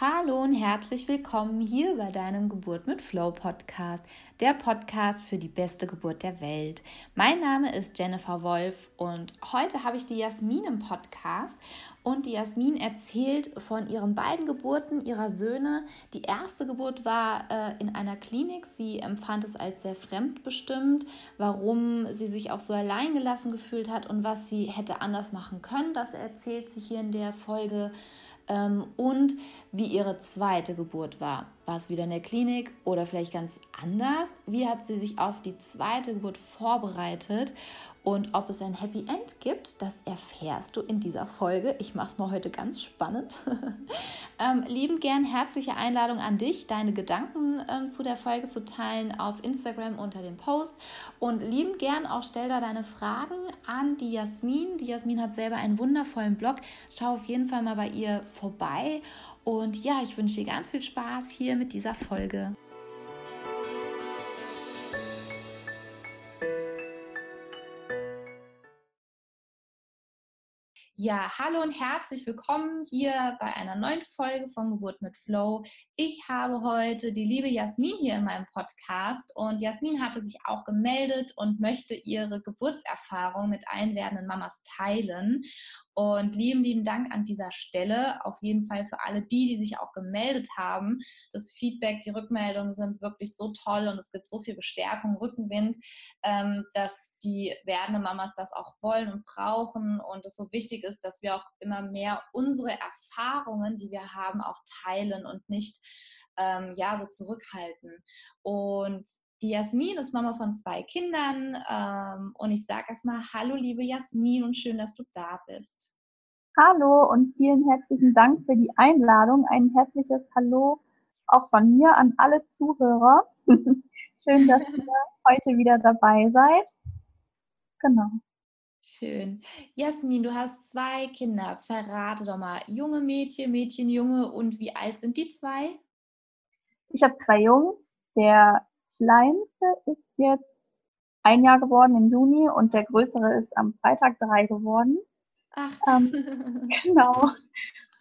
Hallo und herzlich willkommen hier bei deinem Geburt mit Flow Podcast, der Podcast für die beste Geburt der Welt. Mein Name ist Jennifer Wolf und heute habe ich die Jasmin im Podcast und die Jasmin erzählt von ihren beiden Geburten ihrer Söhne. Die erste Geburt war äh, in einer Klinik. Sie empfand es als sehr fremdbestimmt, warum sie sich auch so alleingelassen gefühlt hat und was sie hätte anders machen können. Das erzählt sie hier in der Folge und wie ihre zweite Geburt war. War es wieder in der Klinik oder vielleicht ganz anders? Wie hat sie sich auf die zweite Geburt vorbereitet? Und ob es ein Happy End gibt, das erfährst du in dieser Folge. Ich mache es mal heute ganz spannend. ähm, lieben gern herzliche Einladung an dich, deine Gedanken ähm, zu der Folge zu teilen auf Instagram unter dem Post. Und lieben gern auch stell da deine Fragen an die Jasmin. Die Jasmin hat selber einen wundervollen Blog. Schau auf jeden Fall mal bei ihr vorbei. Und ja, ich wünsche dir ganz viel Spaß hier mit dieser Folge. Ja, hallo und herzlich willkommen hier bei einer neuen Folge von Geburt mit Flow. Ich habe heute die liebe Jasmin hier in meinem Podcast und Jasmin hatte sich auch gemeldet und möchte ihre Geburtserfahrung mit allen werdenden Mamas teilen. Und lieben, lieben Dank an dieser Stelle. Auf jeden Fall für alle die, die sich auch gemeldet haben. Das Feedback, die Rückmeldungen sind wirklich so toll und es gibt so viel Bestärkung, Rückenwind, ähm, dass die werdenden Mamas das auch wollen und brauchen und es so wichtig ist, dass wir auch immer mehr unsere Erfahrungen, die wir haben, auch teilen und nicht ähm, ja so zurückhalten. Und die Jasmin ist Mama von zwei Kindern ähm, und ich sage erstmal Hallo, liebe Jasmin und schön, dass du da bist. Hallo und vielen herzlichen Dank für die Einladung. Ein herzliches Hallo auch von mir an alle Zuhörer. schön, dass ihr heute wieder dabei seid. Genau. Schön. Jasmin, du hast zwei Kinder. Verrate doch mal, junge Mädchen, Mädchen, Junge und wie alt sind die zwei? Ich habe zwei Jungs. Der kleinste ist jetzt ein Jahr geworden im Juni und der größere ist am Freitag drei geworden. Ach. Ähm, genau.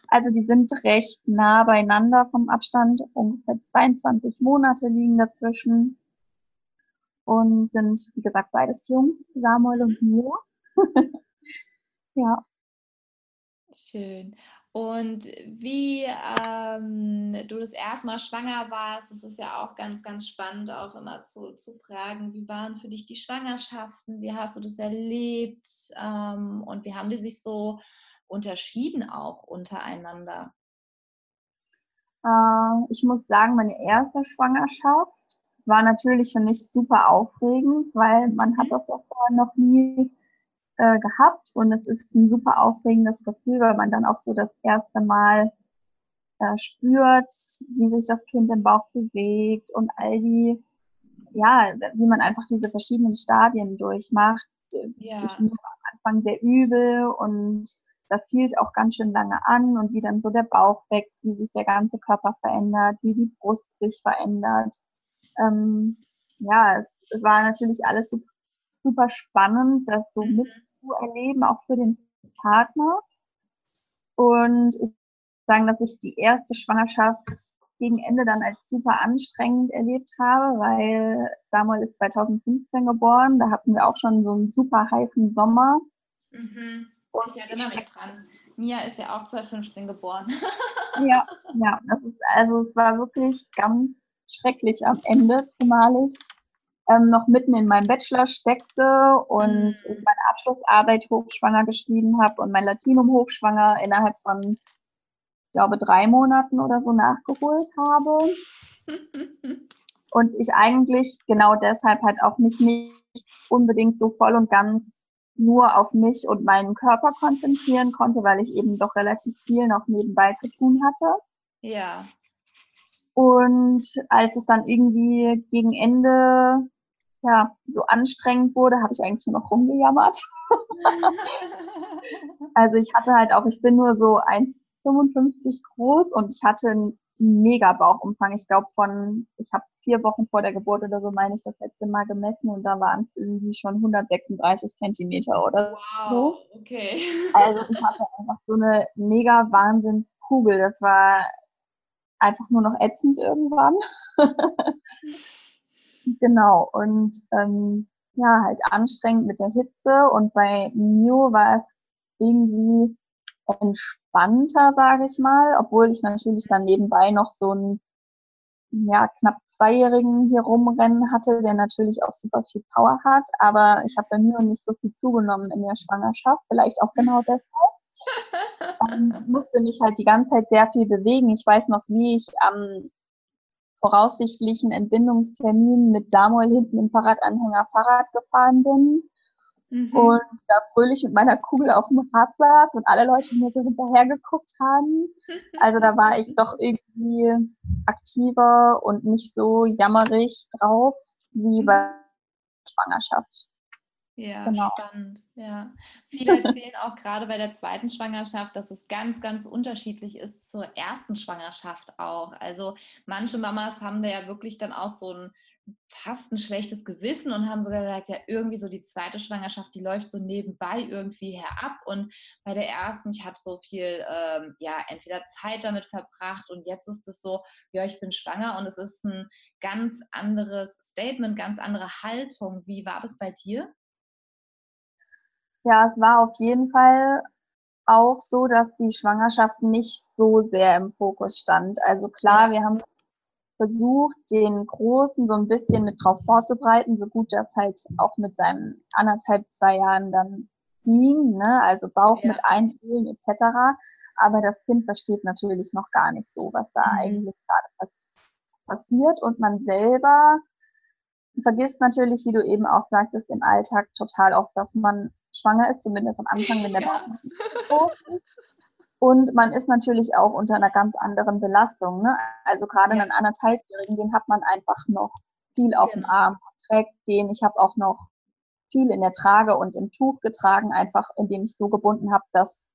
Also die sind recht nah beieinander vom Abstand. Ungefähr 22 Monate liegen dazwischen. Und sind, wie gesagt, beides Jungs, Samuel und Mila. ja. Schön. Und wie ähm, du das erste Mal schwanger warst, das ist ja auch ganz, ganz spannend, auch immer zu, zu fragen, wie waren für dich die Schwangerschaften, wie hast du das erlebt ähm, und wie haben die sich so unterschieden auch untereinander? Äh, ich muss sagen, meine erste Schwangerschaft war natürlich für mich super aufregend, weil man hat mhm. das ja vorher noch nie äh, gehabt und es ist ein super aufregendes Gefühl, weil man dann auch so das erste Mal äh, spürt, wie sich das Kind im Bauch bewegt und all die, ja, wie man einfach diese verschiedenen Stadien durchmacht. Ja. Ich mir am Anfang sehr übel und das hielt auch ganz schön lange an und wie dann so der Bauch wächst, wie sich der ganze Körper verändert, wie die Brust sich verändert. Ähm, ja, es war natürlich alles super super spannend, das so mhm. mitzuerleben, auch für den Partner. Und ich sagen, dass ich die erste Schwangerschaft gegen Ende dann als super anstrengend erlebt habe, weil Samuel ist 2015 geboren. Da hatten wir auch schon so einen super heißen Sommer. Mhm. ich erinnere mich dran. Mia ist ja auch 2015 geboren. ja, ja. Das ist, also es war wirklich ganz schrecklich am Ende, zumal ich ähm, noch mitten in meinem Bachelor steckte und mhm. ich meine Abschlussarbeit hochschwanger geschrieben habe und mein Latinum hochschwanger innerhalb von, ich glaube, drei Monaten oder so nachgeholt habe. und ich eigentlich genau deshalb halt auch mich nicht unbedingt so voll und ganz nur auf mich und meinen Körper konzentrieren konnte, weil ich eben doch relativ viel noch nebenbei zu tun hatte. Ja. Und als es dann irgendwie gegen Ende ja, so anstrengend wurde, habe ich eigentlich nur noch rumgejammert. also ich hatte halt auch, ich bin nur so 1,55 groß und ich hatte einen mega Bauchumfang. Ich glaube von, ich habe vier Wochen vor der Geburt oder so, meine ich, das letzte Mal gemessen und da waren es irgendwie schon 136 Zentimeter oder wow, so. okay. Also ich hatte einfach so eine mega Wahnsinnskugel. Das war einfach nur noch ätzend irgendwann. genau, und ähm, ja, halt anstrengend mit der Hitze. Und bei Mio war es irgendwie entspannter, sage ich mal, obwohl ich natürlich dann nebenbei noch so einen ja, knapp Zweijährigen hier rumrennen hatte, der natürlich auch super viel Power hat. Aber ich habe bei Mio nicht so viel zugenommen in der Schwangerschaft, vielleicht auch genau deshalb. ähm, musste mich halt die ganze Zeit sehr viel bewegen. Ich weiß noch, wie ich am voraussichtlichen Entbindungstermin mit Samuel hinten im Fahrradanhänger Fahrrad gefahren bin. Mhm. Und da fröhlich mit meiner Kugel auf dem Rad saß und alle Leute mir so hinterher geguckt haben. Also da war ich doch irgendwie aktiver und nicht so jammerig drauf wie bei der Schwangerschaft. Ja, genau. spannend. Ja. Viele erzählen auch gerade bei der zweiten Schwangerschaft, dass es ganz, ganz unterschiedlich ist zur ersten Schwangerschaft auch. Also manche Mamas haben da ja wirklich dann auch so ein fast ein schlechtes Gewissen und haben sogar gesagt, ja, irgendwie so die zweite Schwangerschaft, die läuft so nebenbei irgendwie herab. Und bei der ersten, ich habe so viel, ähm, ja, entweder Zeit damit verbracht und jetzt ist es so, ja, ich bin schwanger und es ist ein ganz anderes Statement, ganz andere Haltung. Wie war das bei dir? Ja, es war auf jeden Fall auch so, dass die Schwangerschaft nicht so sehr im Fokus stand. Also klar, wir haben versucht, den Großen so ein bisschen mit drauf vorzubereiten, so gut das halt auch mit seinen anderthalb, zwei Jahren dann ging, ne? also Bauch ja. mit einfühlen etc. Aber das Kind versteht natürlich noch gar nicht so, was da mhm. eigentlich gerade pass passiert und man selber vergisst natürlich, wie du eben auch sagtest, im Alltag total oft, dass man schwanger ist, zumindest am Anfang, wenn der ja. Bauch ist. Und man ist natürlich auch unter einer ganz anderen Belastung. Ne? Also gerade ja. einen anderthalbjährigen, den hat man einfach noch viel auf genau. dem Arm, trägt den. Ich habe auch noch viel in der Trage und im Tuch getragen, einfach indem ich so gebunden habe, dass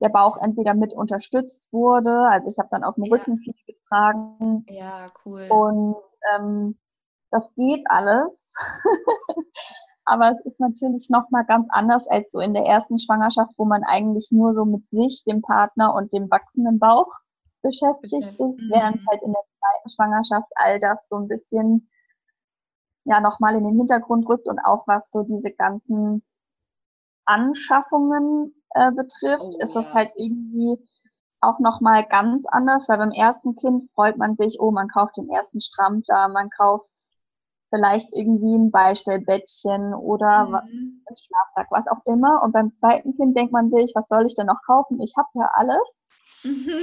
der Bauch entweder mit unterstützt wurde. Also ich habe dann auf dem ja. Rücken viel getragen. Ja, cool. Und ähm, das geht alles. aber es ist natürlich noch mal ganz anders als so in der ersten Schwangerschaft, wo man eigentlich nur so mit sich, dem Partner und dem wachsenden Bauch beschäftigt ist, mhm. während halt in der zweiten Schwangerschaft all das so ein bisschen ja nochmal in den Hintergrund rückt und auch was so diese ganzen Anschaffungen äh, betrifft, oh, ist ja. das halt irgendwie auch nochmal ganz anders, weil beim ersten Kind freut man sich, oh, man kauft den ersten Strampler, man kauft vielleicht irgendwie ein Beistellbettchen oder mhm. ein Schlafsack, was auch immer. Und beim zweiten Kind denkt man sich, was soll ich denn noch kaufen? Ich habe ja alles. Mhm.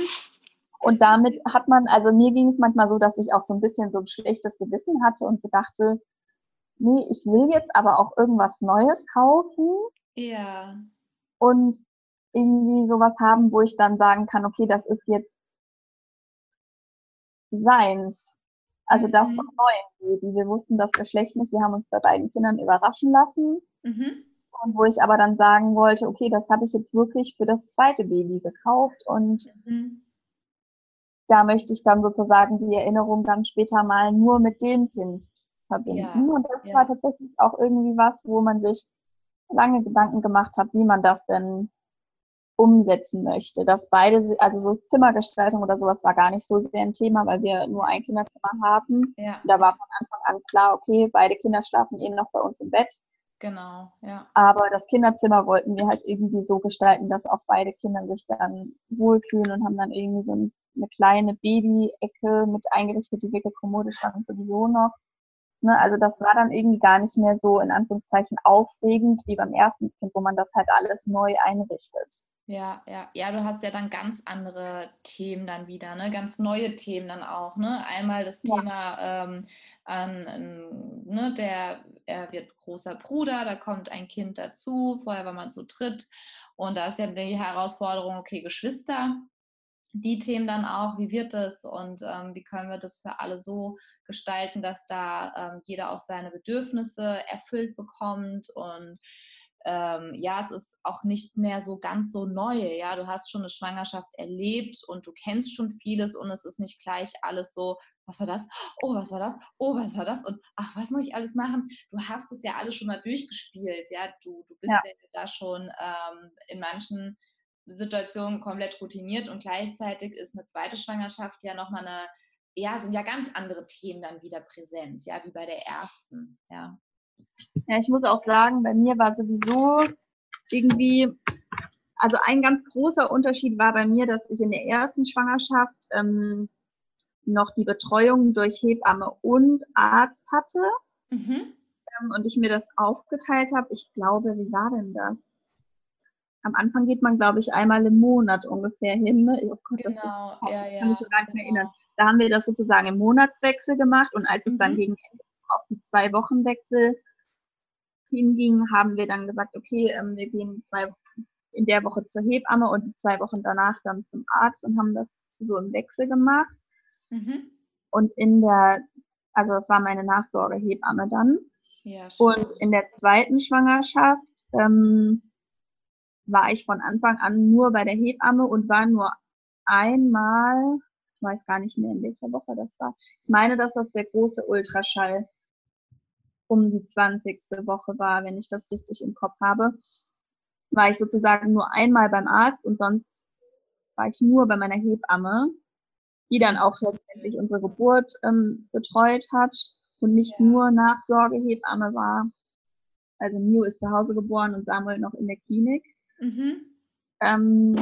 Und damit hat man, also mir ging es manchmal so, dass ich auch so ein bisschen so ein schlechtes Gewissen hatte und so dachte, nee, ich will jetzt aber auch irgendwas Neues kaufen. Ja. Und irgendwie sowas haben, wo ich dann sagen kann, okay, das ist jetzt seins. Also das mhm. neuen Baby. Wir wussten das Geschlecht nicht. Wir haben uns bei beiden Kindern überraschen lassen. Mhm. Und wo ich aber dann sagen wollte, okay, das habe ich jetzt wirklich für das zweite Baby gekauft und mhm. da möchte ich dann sozusagen die Erinnerung dann später mal nur mit dem Kind verbinden. Ja. Und das ja. war tatsächlich auch irgendwie was, wo man sich lange Gedanken gemacht hat, wie man das denn umsetzen möchte. Dass beide, also so Zimmergestaltung oder sowas war gar nicht so sehr ein Thema, weil wir nur ein Kinderzimmer haben. Ja. Da war von Anfang an klar, okay, beide Kinder schlafen eben noch bei uns im Bett. Genau, ja. Aber das Kinderzimmer wollten wir halt irgendwie so gestalten, dass auch beide Kinder sich dann wohlfühlen und haben dann irgendwie so eine kleine Baby-Ecke mit eingerichtet, die Wickelkommode stand sowieso noch. Ne, also das war dann irgendwie gar nicht mehr so in Anführungszeichen aufregend wie beim ersten Kind, wo man das halt alles neu einrichtet. Ja, ja, ja, du hast ja dann ganz andere Themen dann wieder, ne? ganz neue Themen dann auch. Ne? Einmal das ja. Thema, ähm, an, ne, der er wird großer Bruder, da kommt ein Kind dazu, vorher war man zu dritt und da ist ja die Herausforderung, okay, Geschwister, die Themen dann auch, wie wird das und ähm, wie können wir das für alle so gestalten, dass da ähm, jeder auch seine Bedürfnisse erfüllt bekommt und ähm, ja, es ist auch nicht mehr so ganz so neu. Ja, du hast schon eine Schwangerschaft erlebt und du kennst schon vieles und es ist nicht gleich alles so, was war das? Oh, was war das? Oh, was war das? Und ach, was muss ich alles machen? Du hast es ja alles schon mal durchgespielt. Ja, du, du bist ja, ja da schon ähm, in manchen Situation komplett routiniert und gleichzeitig ist eine zweite Schwangerschaft ja nochmal eine, ja, sind ja ganz andere Themen dann wieder präsent, ja, wie bei der ersten, ja. Ja, ich muss auch sagen, bei mir war sowieso irgendwie, also ein ganz großer Unterschied war bei mir, dass ich in der ersten Schwangerschaft ähm, noch die Betreuung durch Hebamme und Arzt hatte. Mhm. Ähm, und ich mir das aufgeteilt habe. Ich glaube, wie war denn das? Am Anfang geht man, glaube ich, einmal im Monat ungefähr hin. Ne? Oh Gott, genau, das ist, genau, ja, ja, kann mich schon gar nicht genau. mehr erinnern. Da haben wir das sozusagen im Monatswechsel gemacht und als mhm. es dann mhm. gegen Ende auf die zwei Wochenwechsel hinging, haben wir dann gesagt, okay, ähm, wir gehen zwei in der Woche zur Hebamme und die zwei Wochen danach dann zum Arzt und haben das so im Wechsel gemacht. Mhm. Und in der, also das war meine Nachsorgehebamme dann. Ja, und in der zweiten Schwangerschaft ähm, war ich von Anfang an nur bei der Hebamme und war nur einmal, ich weiß gar nicht mehr, in welcher Woche das war. Ich meine, dass das der große Ultraschall um die 20. Woche war, wenn ich das richtig im Kopf habe. War ich sozusagen nur einmal beim Arzt und sonst war ich nur bei meiner Hebamme, die dann auch letztendlich unsere Geburt ähm, betreut hat und nicht ja. nur Nachsorgehebamme war. Also Mio ist zu Hause geboren und Samuel noch in der Klinik. Mhm. Ähm,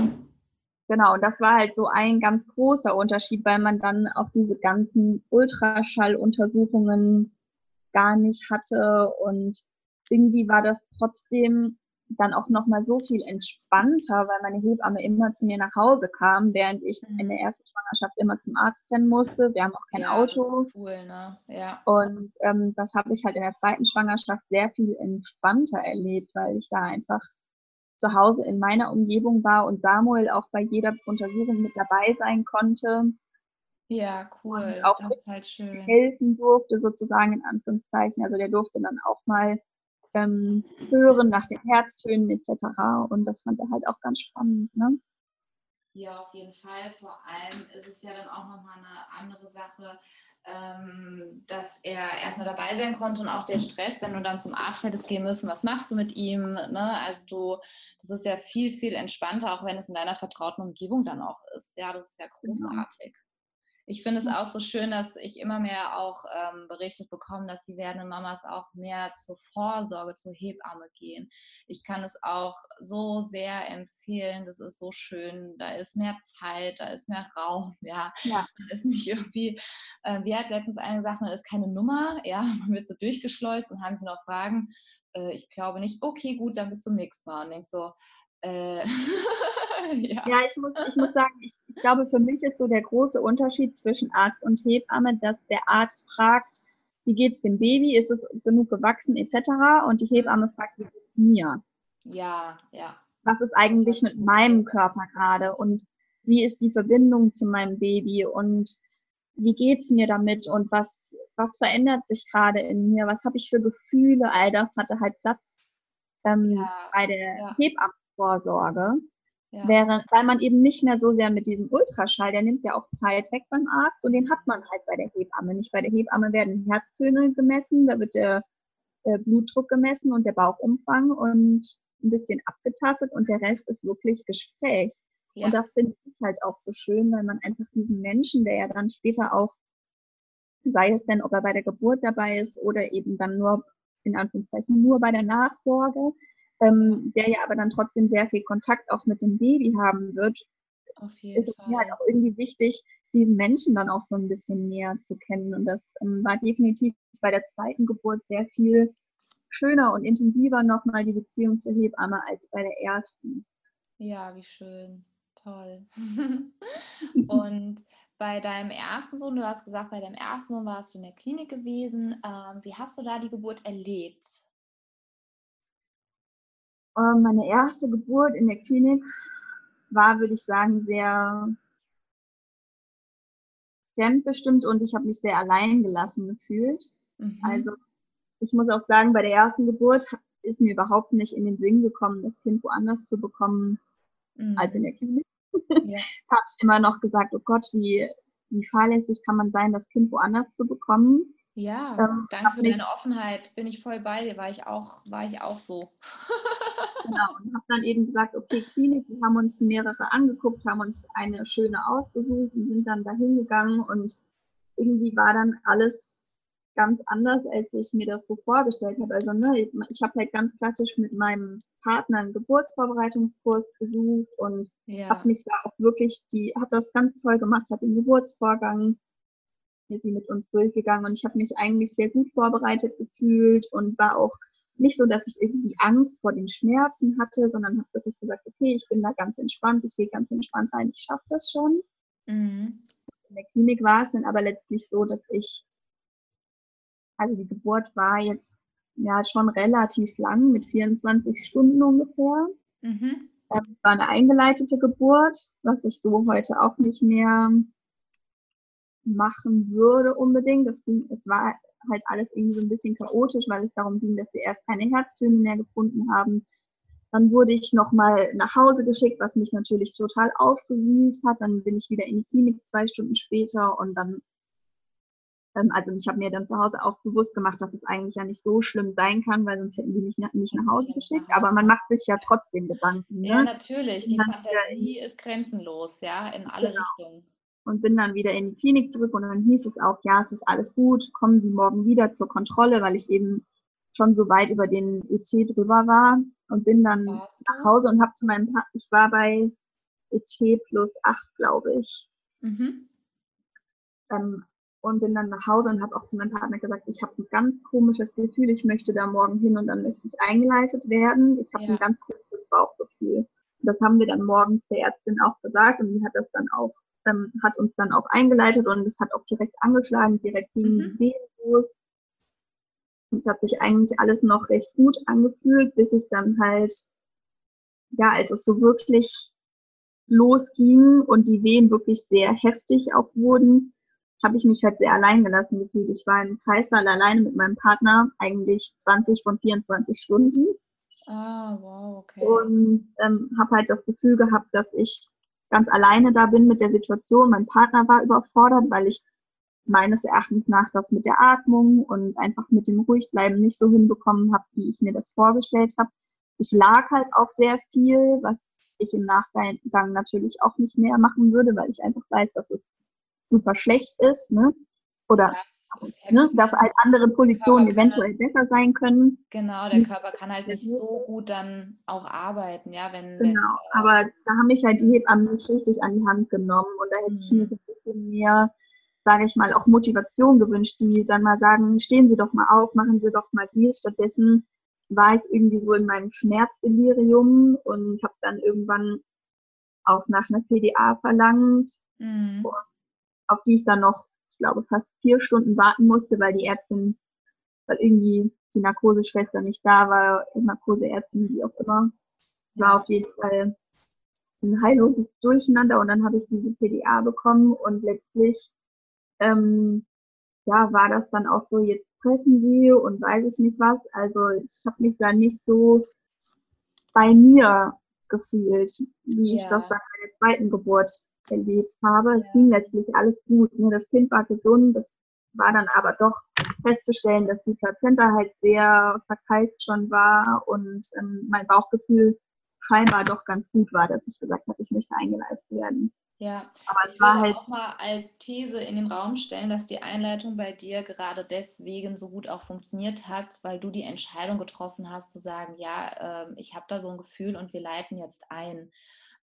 genau, und das war halt so ein ganz großer Unterschied, weil man dann auch diese ganzen Ultraschalluntersuchungen gar nicht hatte und irgendwie war das trotzdem dann auch noch mal so viel entspannter, weil meine Hebamme immer zu mir nach Hause kam, während ich mhm. in der ersten Schwangerschaft immer zum Arzt rennen musste. Wir haben auch kein ja, Auto. Das ist cool, ne? Ja. Und ähm, das habe ich halt in der zweiten Schwangerschaft sehr viel entspannter erlebt, weil ich da einfach zu Hause in meiner Umgebung war und Samuel auch bei jeder Untersuchung mit dabei sein konnte. Ja, cool. auch das ist halt schön. Helfen durfte, sozusagen in Anführungszeichen. Also der durfte dann auch mal ähm, hören nach den Herztönen etc. Und das fand er halt auch ganz spannend. Ne? Ja, auf jeden Fall. Vor allem ist es ja dann auch nochmal eine andere Sache, ähm, dass er erstmal dabei sein konnte und auch der Stress, wenn du dann zum Arzt hättest gehen müssen, was machst du mit ihm? Ne? Also du, das ist ja viel, viel entspannter, auch wenn es in deiner vertrauten Umgebung dann auch ist. Ja, das ist ja genau. großartig. Genau. Ich finde es auch so schön, dass ich immer mehr auch ähm, berichtet bekomme, dass die werdenden Mamas auch mehr zur Vorsorge, zur Hebamme gehen. Ich kann es auch so sehr empfehlen. Das ist so schön. Da ist mehr Zeit, da ist mehr Raum. Ja, ja. man ist nicht irgendwie, äh, wie hat letztens eine gesagt, man ist keine Nummer. Ja, man wird so durchgeschleust und haben sie noch Fragen. Äh, ich glaube nicht. Okay, gut, dann bis zum nächsten Mal. Und denkst so, äh, ja. ja, ich muss, ich muss sagen, ich, ich glaube, für mich ist so der große Unterschied zwischen Arzt und Hebamme, dass der Arzt fragt, wie geht's dem Baby, ist es genug gewachsen etc. Und die Hebamme fragt, wie geht's mir? Ja, ja. Was ist eigentlich mit meinem Körper gerade und wie ist die Verbindung zu meinem Baby und wie geht's mir damit und was, was verändert sich gerade in mir, was habe ich für Gefühle, all das hatte halt Platz ähm, ja, bei der ja. Hebammenvorsorge. Ja. Während, weil man eben nicht mehr so sehr mit diesem Ultraschall, der nimmt ja auch Zeit weg beim Arzt und den hat man halt bei der Hebamme nicht. Bei der Hebamme werden Herztöne gemessen, da wird der, der Blutdruck gemessen und der Bauchumfang und ein bisschen abgetastet und der Rest ist wirklich Gespräch. Ja. Und das finde ich halt auch so schön, weil man einfach diesen Menschen, der ja dann später auch, sei es denn, ob er bei der Geburt dabei ist oder eben dann nur, in Anführungszeichen, nur bei der Nachsorge, ähm, der ja aber dann trotzdem sehr viel Kontakt auch mit dem Baby haben wird, ist es mir halt auch irgendwie wichtig, diesen Menschen dann auch so ein bisschen näher zu kennen. Und das ähm, war definitiv bei der zweiten Geburt sehr viel schöner und intensiver nochmal die Beziehung zur Hebamme als bei der ersten. Ja, wie schön. Toll. und bei deinem ersten Sohn, du hast gesagt, bei deinem ersten Sohn warst du in der Klinik gewesen. Ähm, wie hast du da die Geburt erlebt? Ähm, meine erste Geburt in der Klinik war, würde ich sagen, sehr fremdbestimmt und ich habe mich sehr allein gelassen gefühlt. Mhm. Also ich muss auch sagen, bei der ersten Geburt ist mir überhaupt nicht in den Sinn gekommen, das Kind woanders zu bekommen mhm. als in der Klinik. Ja. habe ich immer noch gesagt, oh Gott, wie, wie fahrlässig kann man sein, das Kind woanders zu bekommen. Ja, ähm, danke für deine Offenheit. Bin ich voll bei dir, war ich auch, war ich auch so. genau, und habe dann eben gesagt, okay, Klinik, wir haben uns mehrere angeguckt, haben uns eine schöne ausgesucht und sind dann dahin gegangen und irgendwie war dann alles ganz anders, als ich mir das so vorgestellt habe. Also ne, ich habe halt ganz klassisch mit meinem Partner einen Geburtsvorbereitungskurs besucht und ja. habe mich da auch wirklich, die hat das ganz toll gemacht, hat den Geburtsvorgang ist sie mit uns durchgegangen und ich habe mich eigentlich sehr gut vorbereitet gefühlt und war auch nicht so, dass ich irgendwie Angst vor den Schmerzen hatte, sondern habe wirklich gesagt, okay, ich bin da ganz entspannt, ich gehe ganz entspannt rein, ich schaffe das schon. Mhm. In der Klinik war es dann aber letztlich so, dass ich also die Geburt war jetzt ja schon relativ lang, mit 24 Stunden ungefähr. Mhm. Ähm, es war eine eingeleitete Geburt, was ich so heute auch nicht mehr machen würde unbedingt. Das ging, es war halt alles irgendwie so ein bisschen chaotisch, weil es darum ging, dass wir erst keine Herztöne mehr gefunden haben. Dann wurde ich nochmal nach Hause geschickt, was mich natürlich total aufgewühlt hat. Dann bin ich wieder in die Klinik zwei Stunden später und dann ähm, also ich habe mir dann zu Hause auch bewusst gemacht, dass es eigentlich ja nicht so schlimm sein kann, weil sonst hätten die mich nicht nach Hause geschickt. Aber man macht sich ja trotzdem Gedanken. Ne? Ja, natürlich. Die Fantasie ist grenzenlos, ja, in alle genau. Richtungen. Und bin dann wieder in die Klinik zurück und dann hieß es auch, ja, es ist alles gut, kommen Sie morgen wieder zur Kontrolle, weil ich eben schon so weit über den ET drüber war und bin dann nach Hause und habe zu meinem Partner, ich war bei ET plus 8, glaube ich. Mhm. Ähm, und bin dann nach Hause und habe auch zu meinem Partner gesagt, ich habe ein ganz komisches Gefühl, ich möchte da morgen hin und dann möchte ich eingeleitet werden. Ich habe ja. ein ganz komisches Bauchgefühl. Und das haben wir dann morgens der Ärztin auch gesagt und die hat das dann auch, ähm, hat uns dann auch eingeleitet und es hat auch direkt angeschlagen, direkt gegen mhm. die los. Und es hat sich eigentlich alles noch recht gut angefühlt, bis ich dann halt, ja, als es so wirklich losging und die Wehen wirklich sehr heftig auch wurden, habe ich mich halt sehr allein gelassen gefühlt. Ich war im Kreißsaal alleine mit meinem Partner, eigentlich 20 von 24 Stunden. Ah, wow, okay. Und ähm, habe halt das Gefühl gehabt, dass ich ganz alleine da bin mit der Situation. Mein Partner war überfordert, weil ich meines Erachtens nach das mit der Atmung und einfach mit dem Ruhigbleiben nicht so hinbekommen habe, wie ich mir das vorgestellt habe. Ich lag halt auch sehr viel, was ich im Nachgang natürlich auch nicht mehr machen würde, weil ich einfach weiß, dass es super schlecht ist, ne? Oder ne, dass halt andere Positionen eventuell halt, besser sein können. Genau, der Körper kann halt nicht so gut dann auch arbeiten, ja, wenn. Genau, wenn, äh, aber da haben mich halt die Hebammen nicht richtig an die Hand genommen und da hätte ich mir mhm. so ein bisschen mehr, sage ich mal, auch Motivation gewünscht, die dann mal sagen, stehen Sie doch mal auf, machen Sie doch mal dies. Stattdessen war ich irgendwie so in meinem Schmerzdelirium und habe dann irgendwann auch nach einer PDA verlangt. Mhm. Auf die ich dann noch, ich glaube, fast vier Stunden warten musste, weil die Ärztin, weil irgendwie die Narkoseschwester nicht da war, Narkoseärztin, wie auch immer. War auf jeden Fall ein heilloses Durcheinander und dann habe ich diese PDA bekommen und letztlich ähm, ja, war das dann auch so, jetzt sprechen sie und weiß ich nicht was. Also ich habe mich da nicht so bei mir gefühlt, wie ja. ich das bei meiner zweiten Geburt erlebt habe. Es ging letztlich alles gut. Ne? Das Kind war gesund, das war dann aber doch festzustellen, dass die Plazenta halt sehr verkalkt schon war und ähm, mein Bauchgefühl scheinbar doch ganz gut war, dass ich gesagt habe, ich möchte eingeleitet werden. Ja, aber es ich war halt auch mal als These in den Raum stellen, dass die Einleitung bei dir gerade deswegen so gut auch funktioniert hat, weil du die Entscheidung getroffen hast zu sagen, ja, äh, ich habe da so ein Gefühl und wir leiten jetzt ein.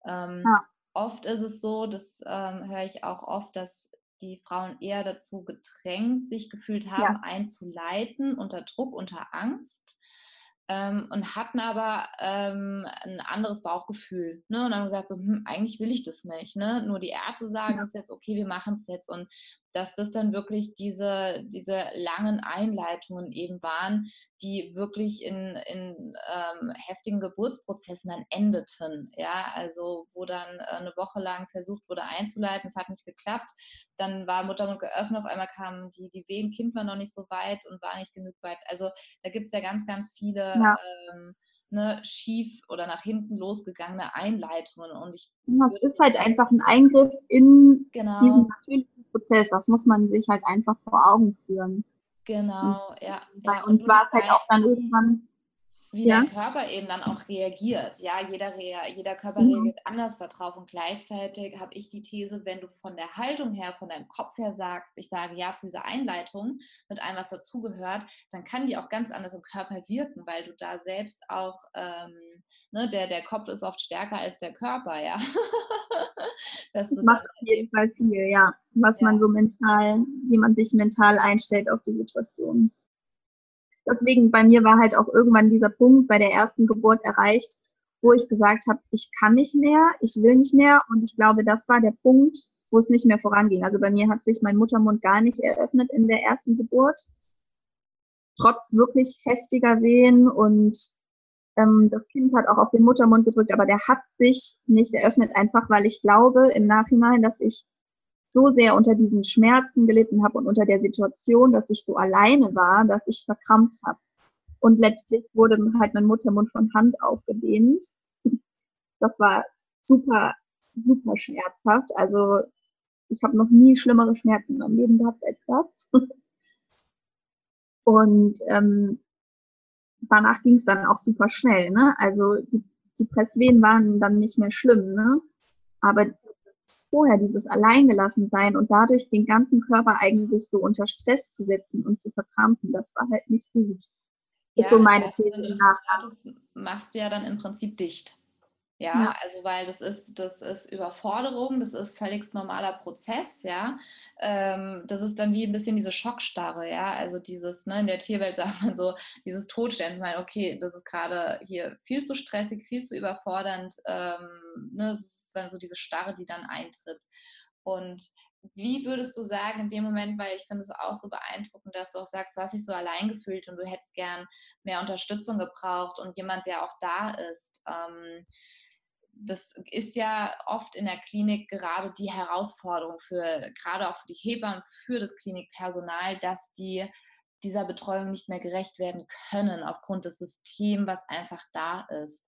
Ähm, ja oft ist es so, das ähm, höre ich auch oft, dass die Frauen eher dazu gedrängt sich gefühlt haben, ja. einzuleiten unter Druck, unter Angst ähm, und hatten aber ähm, ein anderes Bauchgefühl. Ne? Und haben gesagt, so, hm, eigentlich will ich das nicht. Ne? Nur die Ärzte sagen ja. es jetzt, okay, wir machen es jetzt. Und dass das dann wirklich diese, diese langen Einleitungen eben waren, die wirklich in, in ähm, heftigen Geburtsprozessen dann endeten. Ja, also wo dann äh, eine Woche lang versucht wurde einzuleiten, es hat nicht geklappt. Dann war Muttermund geöffnet, auf einmal kamen die, die Wehen, Kind war noch nicht so weit und war nicht genug weit. Also da gibt es ja ganz, ganz viele ja. ähm, ne, schief oder nach hinten losgegangene Einleitungen. Und ich das ist halt einfach ein Eingriff in genau. diesen natürlichen Prozess. Das muss man sich halt einfach vor Augen führen. Genau, ja. Bei ja, uns war es halt auch dann irgendwann, wie ja. dein Körper eben dann auch reagiert. Ja, jeder, jeder Körper mhm. reagiert anders darauf und gleichzeitig habe ich die These, wenn du von der Haltung her, von deinem Kopf her sagst, ich sage ja zu dieser Einleitung mit allem, was dazugehört, dann kann die auch ganz anders im Körper wirken, weil du da selbst auch, ähm, ne, der, der Kopf ist oft stärker als der Körper, ja. das macht auf jeden Fall viel, ja, was ja. man so mental, wie man sich mental einstellt auf die Situation deswegen bei mir war halt auch irgendwann dieser Punkt bei der ersten Geburt erreicht, wo ich gesagt habe, ich kann nicht mehr, ich will nicht mehr. Und ich glaube, das war der Punkt, wo es nicht mehr voranging. Also bei mir hat sich mein Muttermund gar nicht eröffnet in der ersten Geburt. Trotz wirklich heftiger Wehen und ähm, das Kind hat auch auf den Muttermund gedrückt, aber der hat sich nicht eröffnet, einfach weil ich glaube im Nachhinein, dass ich so sehr unter diesen Schmerzen gelitten habe und unter der Situation, dass ich so alleine war, dass ich verkrampft habe. Und letztlich wurde halt mein Muttermund von Hand aufgedehnt. Das war super, super schmerzhaft. Also ich habe noch nie schlimmere Schmerzen in meinem Leben gehabt als das. Und ähm, danach ging es dann auch super schnell. Ne? Also die, die Presswehen waren dann nicht mehr schlimm. Ne? Aber vorher, dieses Alleingelassensein und dadurch den ganzen Körper eigentlich so unter Stress zu setzen und zu verkrampfen, das war halt nicht gut. Ja, ist so meine These. Das, das machst du ja dann im Prinzip dicht. Ja, ja, also weil das ist, das ist Überforderung, das ist völlig normaler Prozess, ja. Ähm, das ist dann wie ein bisschen diese Schockstarre, ja. Also dieses, ne, in der Tierwelt sagt man so, dieses Todstellen, zu meinen, okay, das ist gerade hier viel zu stressig, viel zu überfordernd, ähm, ne, das ist dann so diese Starre, die dann eintritt. Und wie würdest du sagen in dem Moment, weil ich finde es auch so beeindruckend, dass du auch sagst, du hast dich so allein gefühlt und du hättest gern mehr Unterstützung gebraucht und jemand, der auch da ist. Ähm, das ist ja oft in der Klinik gerade die Herausforderung für, gerade auch für die Hebammen, für das Klinikpersonal, dass die dieser Betreuung nicht mehr gerecht werden können aufgrund des Systems, was einfach da ist.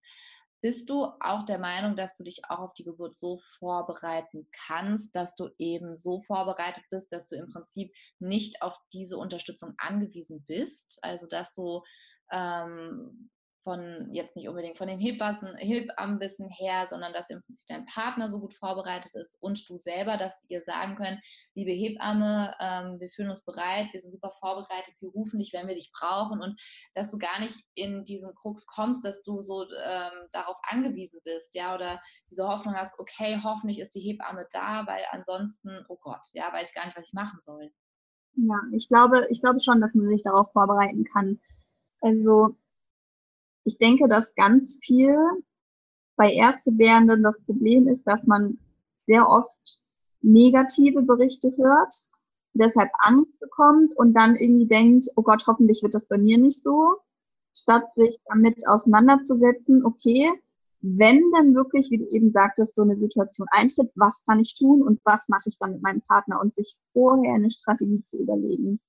Bist du auch der Meinung, dass du dich auch auf die Geburt so vorbereiten kannst, dass du eben so vorbereitet bist, dass du im Prinzip nicht auf diese Unterstützung angewiesen bist? Also dass du ähm, von jetzt nicht unbedingt von dem Hebammenwissen her, sondern dass im Prinzip dein Partner so gut vorbereitet ist und du selber, dass ihr sagen könnt, liebe Hebamme, ähm, wir fühlen uns bereit, wir sind super vorbereitet, wir rufen dich, wenn wir dich brauchen und dass du gar nicht in diesen Krux kommst, dass du so ähm, darauf angewiesen bist, ja, oder diese Hoffnung hast, okay, hoffentlich ist die Hebamme da, weil ansonsten, oh Gott, ja, weiß ich gar nicht, was ich machen soll. Ja, ich glaube, ich glaube schon, dass man sich darauf vorbereiten kann. Also ich denke, dass ganz viel bei Erstgebärenden das Problem ist, dass man sehr oft negative Berichte hört, deshalb Angst bekommt und dann irgendwie denkt, oh Gott, hoffentlich wird das bei mir nicht so, statt sich damit auseinanderzusetzen, okay, wenn dann wirklich, wie du eben sagtest, so eine Situation eintritt, was kann ich tun und was mache ich dann mit meinem Partner und sich vorher eine Strategie zu überlegen.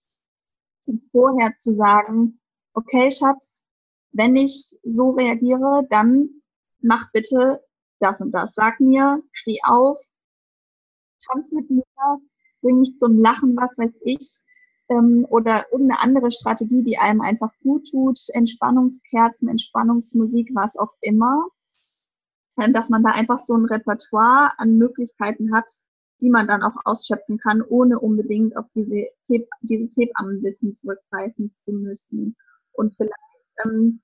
Und vorher zu sagen, okay, Schatz, wenn ich so reagiere, dann mach bitte das und das. Sag mir, steh auf, tanz mit mir, bring mich zum Lachen, was weiß ich. Ähm, oder irgendeine andere Strategie, die einem einfach gut tut, Entspannungskerzen, Entspannungsmusik, was auch immer. Dass man da einfach so ein Repertoire an Möglichkeiten hat, die man dann auch ausschöpfen kann, ohne unbedingt auf diese Heb dieses Hebammenwissen zurückgreifen zu müssen. Und vielleicht ähm,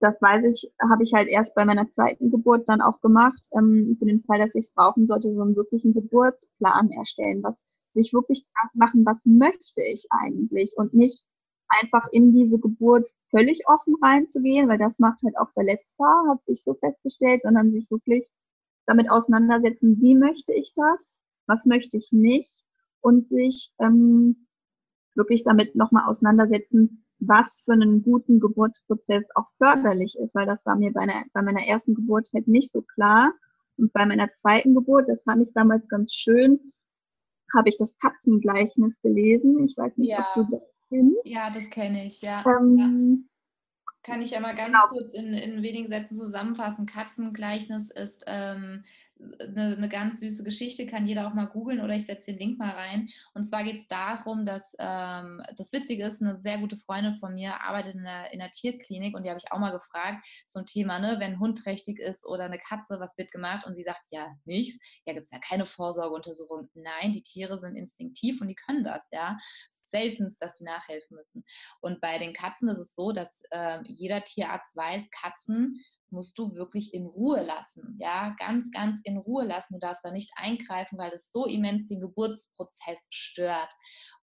das weiß ich, habe ich halt erst bei meiner zweiten Geburt dann auch gemacht, ähm, für den Fall, dass ich es brauchen sollte, so einen wirklichen Geburtsplan erstellen, was sich wirklich machen, was möchte ich eigentlich? Und nicht einfach in diese Geburt völlig offen reinzugehen, weil das macht halt auch verletzbar, habe ich so festgestellt, sondern sich wirklich damit auseinandersetzen, wie möchte ich das, was möchte ich nicht? Und sich ähm, wirklich damit nochmal auseinandersetzen, was für einen guten Geburtsprozess auch förderlich ist, weil das war mir bei, einer, bei meiner ersten Geburt halt nicht so klar. Und bei meiner zweiten Geburt, das fand ich damals ganz schön, habe ich das Katzengleichnis gelesen. Ich weiß nicht, ja. ob du das kennst. Ja, das kenne ich, ja. Ähm, ja. Kann ich ja mal ganz genau. kurz in, in wenigen Sätzen zusammenfassen. Katzengleichnis ist ähm, eine, eine, ganz süße Geschichte, kann jeder auch mal googeln oder ich setze den Link mal rein. Und zwar geht es darum, dass ähm, das Witzige ist, eine sehr gute Freundin von mir arbeitet in der, in der Tierklinik und die habe ich auch mal gefragt zum Thema, ne, wenn ein Hund trächtig ist oder eine Katze, was wird gemacht? Und sie sagt, ja, nichts. Ja, gibt es ja keine Vorsorgeuntersuchung. Nein, die Tiere sind instinktiv und die können das, ja. Selten, dass sie nachhelfen müssen. Und bei den Katzen ist es so, dass äh, jeder Tierarzt weiß, Katzen musst du wirklich in Ruhe lassen. Ja, ganz, ganz in Ruhe lassen. Du darfst da nicht eingreifen, weil es so immens den Geburtsprozess stört.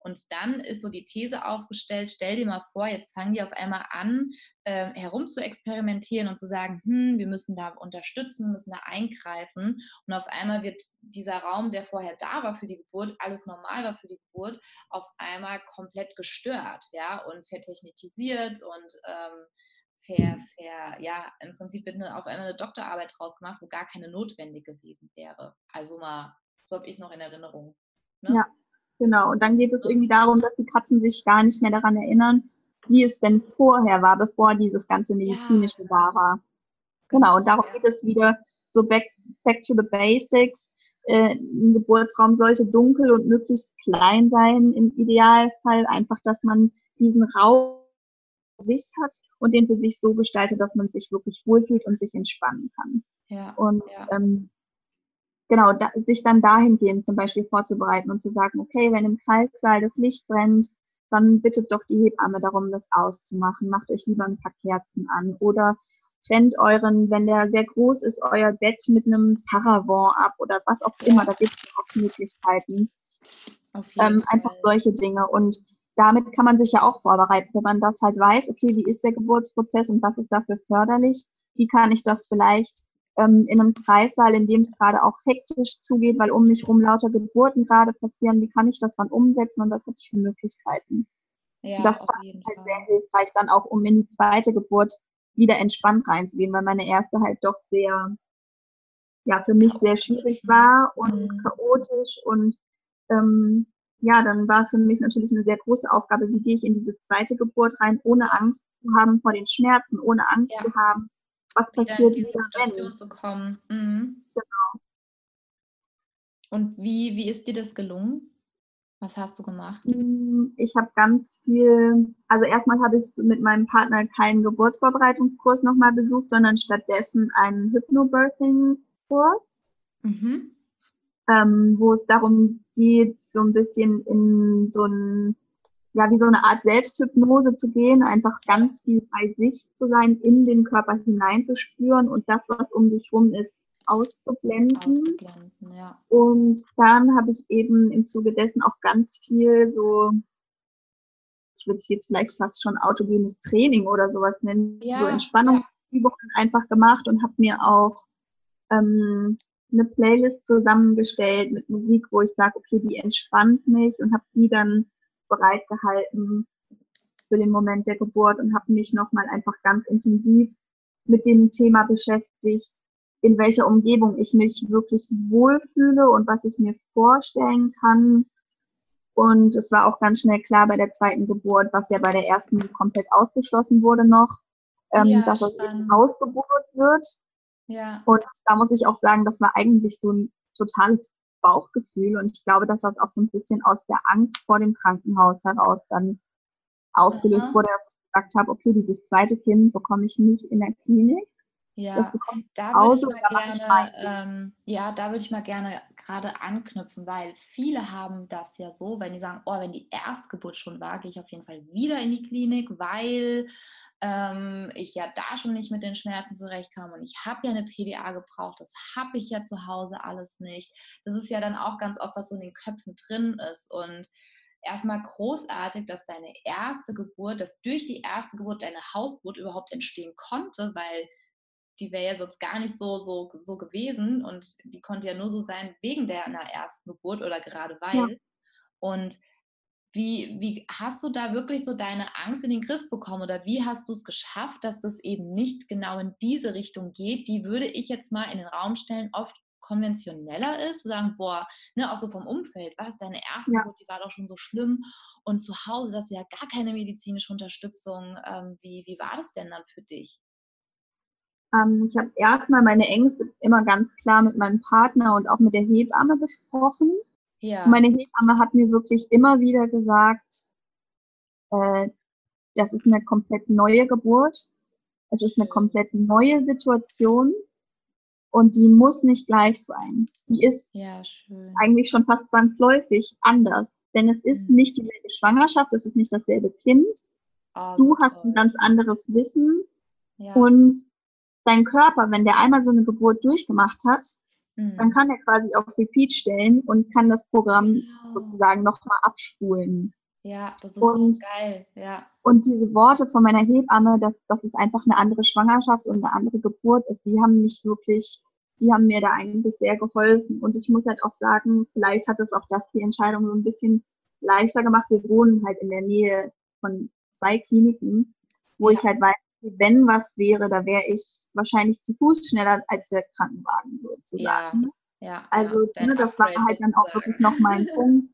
Und dann ist so die These aufgestellt, stell dir mal vor, jetzt fangen die auf einmal an, äh, herum zu experimentieren und zu sagen, hm, wir müssen da unterstützen, müssen da eingreifen. Und auf einmal wird dieser Raum, der vorher da war für die Geburt, alles normal war für die Geburt, auf einmal komplett gestört, ja, und vertechnetisiert und ähm, ver, ver, ja, im Prinzip wird eine, auf einmal eine Doktorarbeit draus gemacht, wo gar keine notwendig gewesen wäre. Also mal, so habe ich es noch in Erinnerung. Ne? Ja, genau. Und dann geht es irgendwie darum, dass die Katzen sich gar nicht mehr daran erinnern, wie es denn vorher war, bevor dieses ganze medizinische ja. da war. Genau, und darum ja. geht es wieder so back, back to the basics. Äh, ein Geburtsraum sollte dunkel und möglichst klein sein, im Idealfall einfach, dass man diesen Raum sich hat und den für sich so gestaltet, dass man sich wirklich wohlfühlt und sich entspannen kann. Ja, und ja. Ähm, genau, da, sich dann dahingehend zum Beispiel vorzubereiten und zu sagen, okay, wenn im Kreissaal das Licht brennt, dann bittet doch die Hebamme darum, das auszumachen. Macht euch lieber ein paar Kerzen an oder trennt euren, wenn der sehr groß ist, euer Bett mit einem Paravent ab oder was auch immer. Da gibt es auch Möglichkeiten. Ähm, einfach solche Dinge. Und damit kann man sich ja auch vorbereiten, wenn man das halt weiß, okay, wie ist der Geburtsprozess und was ist dafür förderlich, wie kann ich das vielleicht ähm, in einem Kreissaal, in dem es gerade auch hektisch zugeht, weil um mich rum lauter Geburten gerade passieren, wie kann ich das dann umsetzen und was habe ich für Möglichkeiten. Ja, das ich halt Fall. sehr hilfreich, dann auch um in die zweite Geburt wieder entspannt reinzugehen, weil meine erste halt doch sehr, ja, für mich sehr schwierig war und mhm. chaotisch und ähm, ja, dann war für mich natürlich eine sehr große Aufgabe, wie gehe ich in diese zweite Geburt rein, ohne Angst zu haben vor den Schmerzen, ohne Angst ja. zu haben, was wieder passiert, in diese Situation zu kommen. Mhm. Genau. Und wie, wie ist dir das gelungen? Was hast du gemacht? Hm, ich habe ganz viel, also erstmal habe ich mit meinem Partner keinen Geburtsvorbereitungskurs nochmal besucht, sondern stattdessen einen Hypnobirthing-Kurs. Mhm ähm, wo es darum geht, so ein bisschen in so ein, ja, wie so eine Art Selbsthypnose zu gehen, einfach ganz viel bei sich zu sein, in den Körper hineinzuspüren und das, was um dich rum ist, auszublenden. auszublenden ja. Und dann habe ich eben im Zuge dessen auch ganz viel so, ich würde es jetzt vielleicht fast schon autogenes Training oder sowas nennen, ja, so Entspannungsübungen ja. einfach gemacht und habe mir auch ähm, eine Playlist zusammengestellt mit Musik, wo ich sage, okay, die entspannt mich und habe die dann bereitgehalten für den Moment der Geburt und habe mich nochmal einfach ganz intensiv mit dem Thema beschäftigt, in welcher Umgebung ich mich wirklich wohlfühle und was ich mir vorstellen kann. Und es war auch ganz schnell klar bei der zweiten Geburt, was ja bei der ersten komplett ausgeschlossen wurde noch, ähm, ja, dass es eben Hausgeburt wird. Ja. Und da muss ich auch sagen, das war eigentlich so ein totales Bauchgefühl. Und ich glaube, dass das auch so ein bisschen aus der Angst vor dem Krankenhaus heraus dann ausgelöst Aha. wurde, dass ich gesagt habe, okay, dieses zweite Kind bekomme ich nicht in der Klinik. Ja, da würde ich mal gerne, ähm, ja, da würde ich mal gerne gerade anknüpfen, weil viele haben das ja so, wenn die sagen, oh, wenn die Erstgeburt schon war, gehe ich auf jeden Fall wieder in die Klinik, weil ähm, ich ja da schon nicht mit den Schmerzen zurechtkam und ich habe ja eine PDA gebraucht, das habe ich ja zu Hause alles nicht. Das ist ja dann auch ganz oft, was so in den Köpfen drin ist und erstmal großartig, dass deine erste Geburt, dass durch die erste Geburt deine Hausgeburt überhaupt entstehen konnte, weil die wäre ja sonst gar nicht so, so, so gewesen und die konnte ja nur so sein wegen der einer ersten Geburt oder gerade weil. Ja. Und wie, wie hast du da wirklich so deine Angst in den Griff bekommen oder wie hast du es geschafft, dass das eben nicht genau in diese Richtung geht? Die würde ich jetzt mal in den Raum stellen, oft konventioneller ist, zu sagen, boah, ne, auch so vom Umfeld, was, deine erste ja. Geburt, die war doch schon so schlimm und zu Hause, dass du ja gar keine medizinische Unterstützung. Ähm, wie, wie war das denn dann für dich? Ähm, ich habe erstmal meine Ängste immer ganz klar mit meinem Partner und auch mit der Hebamme besprochen. Ja. Meine Hebamme hat mir wirklich immer wieder gesagt, äh, das ist eine komplett neue Geburt. Es ist eine komplett neue Situation und die muss nicht gleich sein. Die ist ja, eigentlich schon fast zwangsläufig anders. Denn es ist mhm. nicht dieselbe Schwangerschaft, es ist nicht dasselbe Kind. Oh, du hast toll. ein ganz anderes Wissen. Ja. Und dein Körper, wenn der einmal so eine Geburt durchgemacht hat, mhm. dann kann er quasi auf Repeat stellen und kann das Programm genau. sozusagen nochmal abspulen. Ja, das ist und, so geil, ja. Und diese Worte von meiner Hebamme, dass, dass es einfach eine andere Schwangerschaft und eine andere Geburt ist, die haben mich wirklich, die haben mir da eigentlich sehr geholfen. Und ich muss halt auch sagen, vielleicht hat es auch das die Entscheidung so ein bisschen leichter gemacht. Wir wohnen halt in der Nähe von zwei Kliniken, wo ja. ich halt weiß, wenn was wäre, da wäre ich wahrscheinlich zu Fuß schneller als der Krankenwagen sozusagen. Ja, ja, also ja, ne, das war halt dann auch wirklich noch mein Punkt,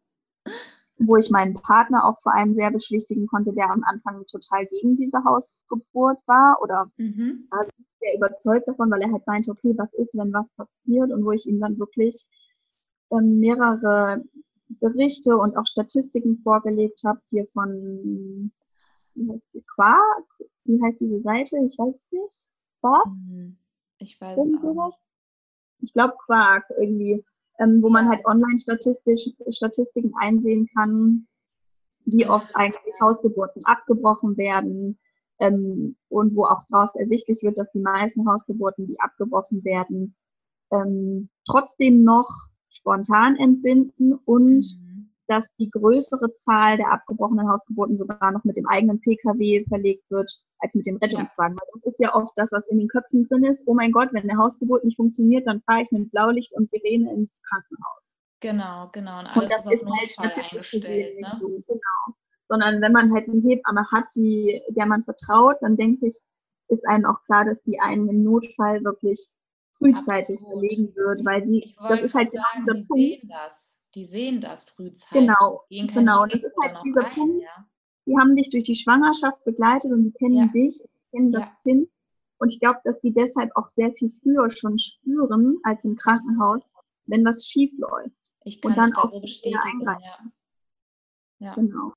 wo ich meinen Partner auch vor allem sehr beschwichtigen konnte, der am Anfang total gegen diese Hausgeburt war oder mhm. war sehr überzeugt davon, weil er halt meinte, okay, was ist, wenn was passiert und wo ich ihm dann wirklich ähm, mehrere Berichte und auch Statistiken vorgelegt habe, hier von wie heißt die, Quark, wie heißt diese Seite? Ich weiß es nicht. Quark? Hm, ich weiß es nicht. Ich glaube Quark irgendwie, ähm, wo ja. man halt online statistisch, Statistiken einsehen kann, wie oft eigentlich Hausgeburten abgebrochen werden ähm, und wo auch daraus ersichtlich wird, dass die meisten Hausgeburten, die abgebrochen werden, ähm, trotzdem noch spontan entbinden und mhm. Dass die größere Zahl der abgebrochenen Hausgeburten sogar noch mit dem eigenen Pkw verlegt wird, als mit dem Rettungswagen. Ja. Weil das ist ja oft das, was in den Köpfen drin ist. Oh mein Gott, wenn eine Hausgeburt nicht funktioniert, dann fahre ich mit Blaulicht und Sirene ins Krankenhaus. Genau, genau. Und alles und das ist, ist halt eingestellt. Ne? So, genau. Sondern wenn man halt eine Hebamme hat, die, der man vertraut, dann denke ich, ist einem auch klar, dass die einen im Notfall wirklich frühzeitig Absolut. verlegen wird, weil sie, das ist halt sagen, dieser die Punkt. Das. Die sehen das frühzeitig. Genau, genau. Das ist halt dieser rein, Punkt. Ja. Die haben dich durch die Schwangerschaft begleitet und die kennen ja. dich, kennen das ja. Kind. Und ich glaube, dass die deshalb auch sehr viel früher schon spüren als im Krankenhaus, wenn was schief läuft. Ich kann und dann auch so bestätigen, ja. ja. Genau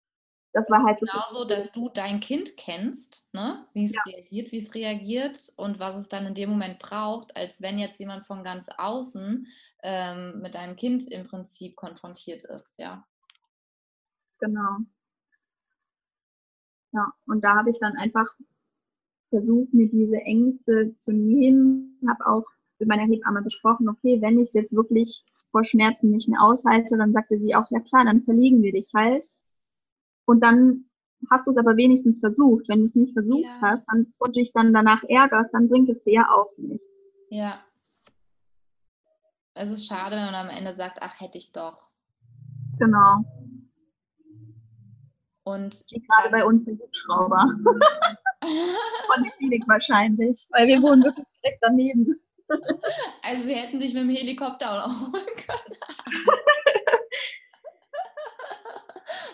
das war halt so. Genauso, dass du dein Kind kennst, ne? wie es ja. reagiert, wie es reagiert und was es dann in dem Moment braucht, als wenn jetzt jemand von ganz außen ähm, mit deinem Kind im Prinzip konfrontiert ist, ja. Genau. Ja, und da habe ich dann einfach versucht, mir diese Ängste zu nehmen, habe auch mit meiner Hebamme besprochen, okay, wenn ich jetzt wirklich vor Schmerzen nicht mehr aushalte, dann sagte sie auch, ja klar, dann verlegen wir dich halt und dann hast du es aber wenigstens versucht. Wenn du es nicht versucht ja. hast dann, und dich dann danach ärgerst, dann bringt es dir ja auch nichts. Ja. Es ist schade, wenn man am Ende sagt, ach, hätte ich doch. Genau. Und Wie gerade bei uns im Hubschrauber. Von der Klinik wahrscheinlich, weil wir wohnen wirklich direkt daneben. Also sie hätten dich mit dem Helikopter auch holen können.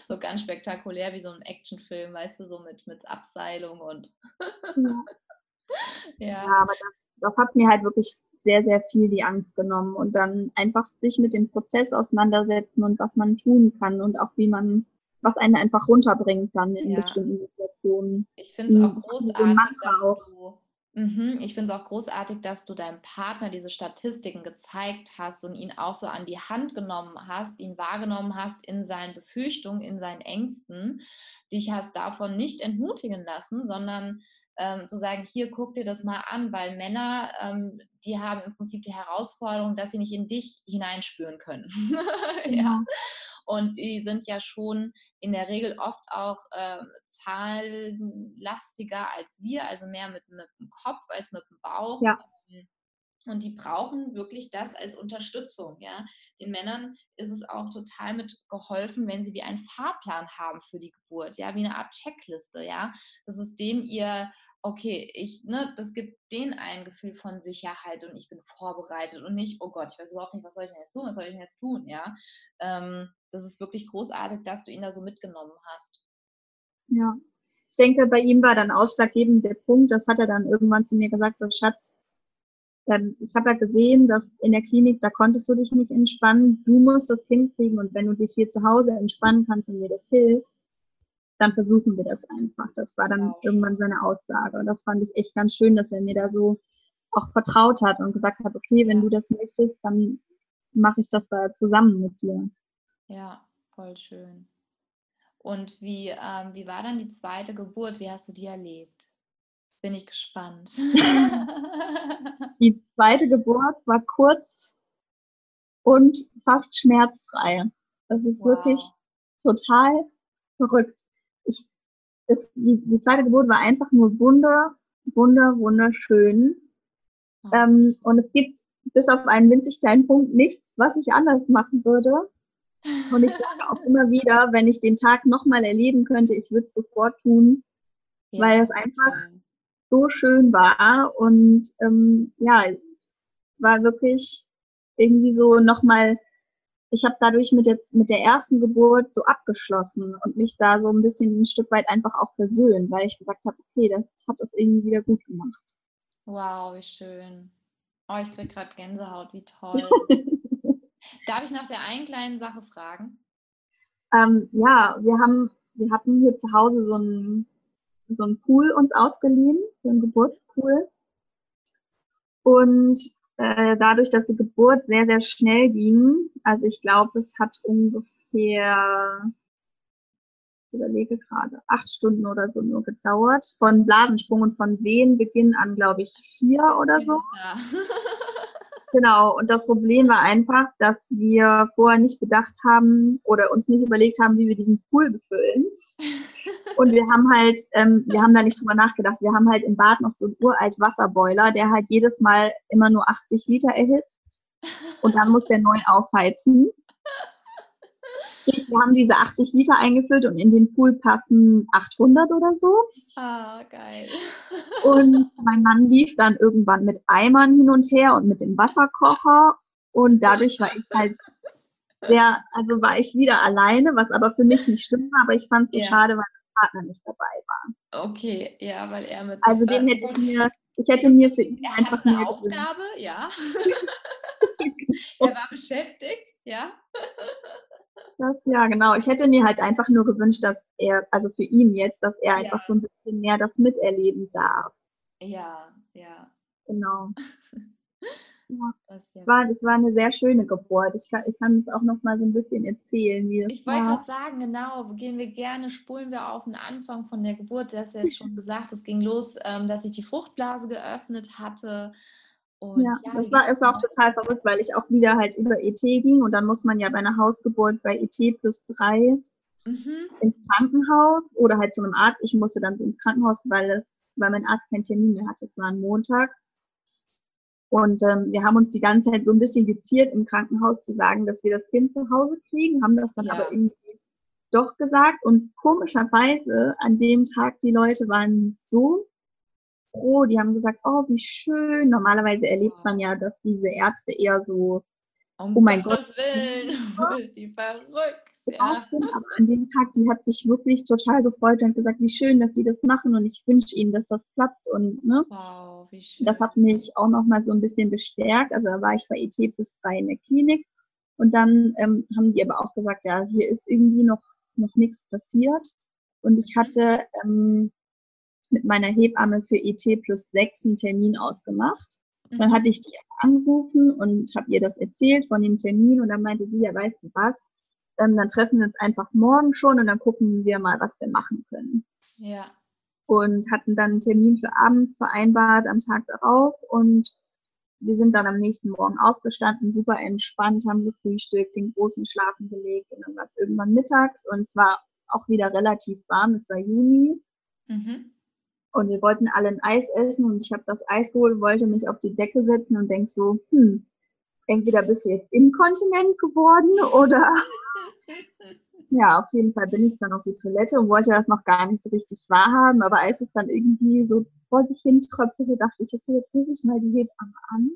so ganz spektakulär wie so ein Actionfilm, weißt du, so mit, mit Abseilung und. ja. ja. ja. aber das, das hat mir halt wirklich sehr, sehr viel die Angst genommen und dann einfach sich mit dem Prozess auseinandersetzen und was man tun kann und auch wie man, was einen einfach runterbringt dann in ja. bestimmten Situationen. Ich finde es auch großartig, dass auch. du Mhm, ich finde es auch großartig, dass du deinem Partner diese Statistiken gezeigt hast und ihn auch so an die Hand genommen hast, ihn wahrgenommen hast in seinen Befürchtungen, in seinen Ängsten, dich hast davon nicht entmutigen lassen, sondern ähm, zu sagen, hier guck dir das mal an, weil Männer, ähm, die haben im Prinzip die Herausforderung, dass sie nicht in dich hineinspüren können. ja. ja. Und die sind ja schon in der Regel oft auch äh, zahlenlastiger als wir, also mehr mit, mit dem Kopf als mit dem Bauch. Ja. Und die brauchen wirklich das als Unterstützung. Ja? Den Männern ist es auch total mit geholfen, wenn sie wie einen Fahrplan haben für die Geburt, ja, wie eine Art Checkliste, ja. Das ist denen ihr okay, ich, ne, das gibt denen ein Gefühl von Sicherheit und ich bin vorbereitet und nicht, oh Gott, ich weiß überhaupt nicht, was soll ich denn jetzt tun, was soll ich denn jetzt tun, ja. Ähm, das ist wirklich großartig, dass du ihn da so mitgenommen hast. Ja, ich denke, bei ihm war dann ausschlaggebend der Punkt, das hat er dann irgendwann zu mir gesagt, so Schatz, ähm, ich habe ja gesehen, dass in der Klinik, da konntest du dich nicht entspannen. Du musst das hinkriegen und wenn du dich hier zu Hause entspannen kannst und mir das hilft, dann versuchen wir das einfach. Das war dann wow. irgendwann seine Aussage. Und das fand ich echt ganz schön, dass er mir da so auch vertraut hat und gesagt hat, okay, wenn ja. du das möchtest, dann mache ich das da zusammen mit dir. Ja, voll schön. Und wie, ähm, wie war dann die zweite Geburt? Wie hast du die erlebt? Bin ich gespannt. die zweite Geburt war kurz und fast schmerzfrei. Das ist wow. wirklich total verrückt. Ich, das, die, die zweite Geburt war einfach nur wunder, wunder, wunderschön. Oh. Ähm, und es gibt bis auf einen winzig kleinen Punkt nichts, was ich anders machen würde. Und ich sage auch immer wieder, wenn ich den Tag nochmal erleben könnte, ich würde es sofort tun, ja. weil es einfach so schön war. Und ähm, ja, es war wirklich irgendwie so nochmal, ich habe dadurch mit, jetzt, mit der ersten Geburt so abgeschlossen und mich da so ein bisschen ein Stück weit einfach auch versöhnt, weil ich gesagt habe, okay, das hat es irgendwie wieder gut gemacht. Wow, wie schön. Oh, ich kriege gerade Gänsehaut, wie toll. Darf ich nach der einen kleinen Sache fragen? Ähm, ja, wir haben, wir hatten hier zu Hause so einen, so einen Pool uns ausgeliehen, so einen Geburtspool. Und äh, dadurch, dass die Geburt sehr, sehr schnell ging, also ich glaube, es hat ungefähr, ich überlege gerade, acht Stunden oder so nur gedauert, von Blasensprung und von Wehenbeginn an, glaube ich, vier oder so. Ja. Genau, und das Problem war einfach, dass wir vorher nicht bedacht haben oder uns nicht überlegt haben, wie wir diesen Pool befüllen. Und wir haben halt, ähm, wir haben da nicht drüber nachgedacht. Wir haben halt im Bad noch so einen uralt Wasserboiler, der halt jedes Mal immer nur 80 Liter erhitzt. Und dann muss der neu aufheizen. Wir haben diese 80 Liter eingefüllt und in den Pool passen 800 oder so. Ah, geil. Und mein Mann lief dann irgendwann mit Eimern hin und her und mit dem Wasserkocher. Und dadurch war ich halt sehr, also war ich wieder alleine, was aber für mich nicht schlimm war, aber ich fand es so ja. schade, weil mein Partner nicht dabei war. Okay, ja, weil er mit. Also den hätte ich mir, ich hätte mir für ihn er einfach eine Aufgabe, ja. er war beschäftigt, ja. Das, ja, genau. Ich hätte mir halt einfach nur gewünscht, dass er, also für ihn jetzt, dass er ja. einfach so ein bisschen mehr das miterleben darf. Ja, ja. Genau. Ja. Das, ja. war, das war eine sehr schöne Geburt. Ich kann, ich kann es auch noch mal so ein bisschen erzählen, wie das Ich wollte gerade sagen, genau, gehen wir gerne, spulen wir auf den Anfang von der Geburt. Du hast ja jetzt schon gesagt, es ging los, ähm, dass ich die Fruchtblase geöffnet hatte und ja, ja das war, ist auch total verrückt, weil ich auch wieder halt über ET ging und dann muss man ja bei einer Hausgeburt bei ET plus drei mhm. ins Krankenhaus oder halt zu einem Arzt. Ich musste dann ins Krankenhaus, weil es, weil mein Arzt keinen Termin mehr hatte. Es war ein Montag. Und ähm, wir haben uns die ganze Zeit so ein bisschen geziert im Krankenhaus zu sagen, dass wir das Kind zu Hause kriegen, haben das dann ja. aber irgendwie doch gesagt. Und komischerweise an dem Tag, die Leute waren so froh, die haben gesagt, oh, wie schön. Normalerweise erlebt man ja, dass diese Ärzte eher so, um oh mein Gottes Gott. Willen, ist die verrückt. Ja. Aber an dem Tag, die hat sich wirklich total gefreut und gesagt, wie schön, dass sie das machen und ich wünsche ihnen, dass das klappt und ne. Wow. Das hat mich auch noch mal so ein bisschen bestärkt. Also da war ich bei ET plus drei in der Klinik und dann ähm, haben die aber auch gesagt, ja, hier ist irgendwie noch noch nichts passiert und ich hatte ähm, mit meiner Hebamme für ET plus 6 einen Termin ausgemacht. Mhm. Dann hatte ich die angerufen und habe ihr das erzählt von dem Termin und dann meinte sie, ja, weißt du was, ähm, dann treffen wir uns einfach morgen schon und dann gucken wir mal, was wir machen können. Ja. Und hatten dann einen Termin für abends vereinbart am Tag darauf und wir sind dann am nächsten Morgen aufgestanden, super entspannt, haben gefrühstückt, den großen Schlafen gelegt und dann war es irgendwann mittags und es war auch wieder relativ warm, es war Juni. Mhm. Und wir wollten alle ein Eis essen und ich habe das Eis geholt, wollte mich auf die Decke setzen und denk so, hm, entweder bist du jetzt inkontinent geworden oder ja, auf jeden Fall bin ich dann auf die Toilette und wollte das noch gar nicht so richtig wahrhaben, aber als es dann irgendwie so vor sich hin tröpfelte, dachte ich, okay, jetzt rufe ich mal die Hebamme an.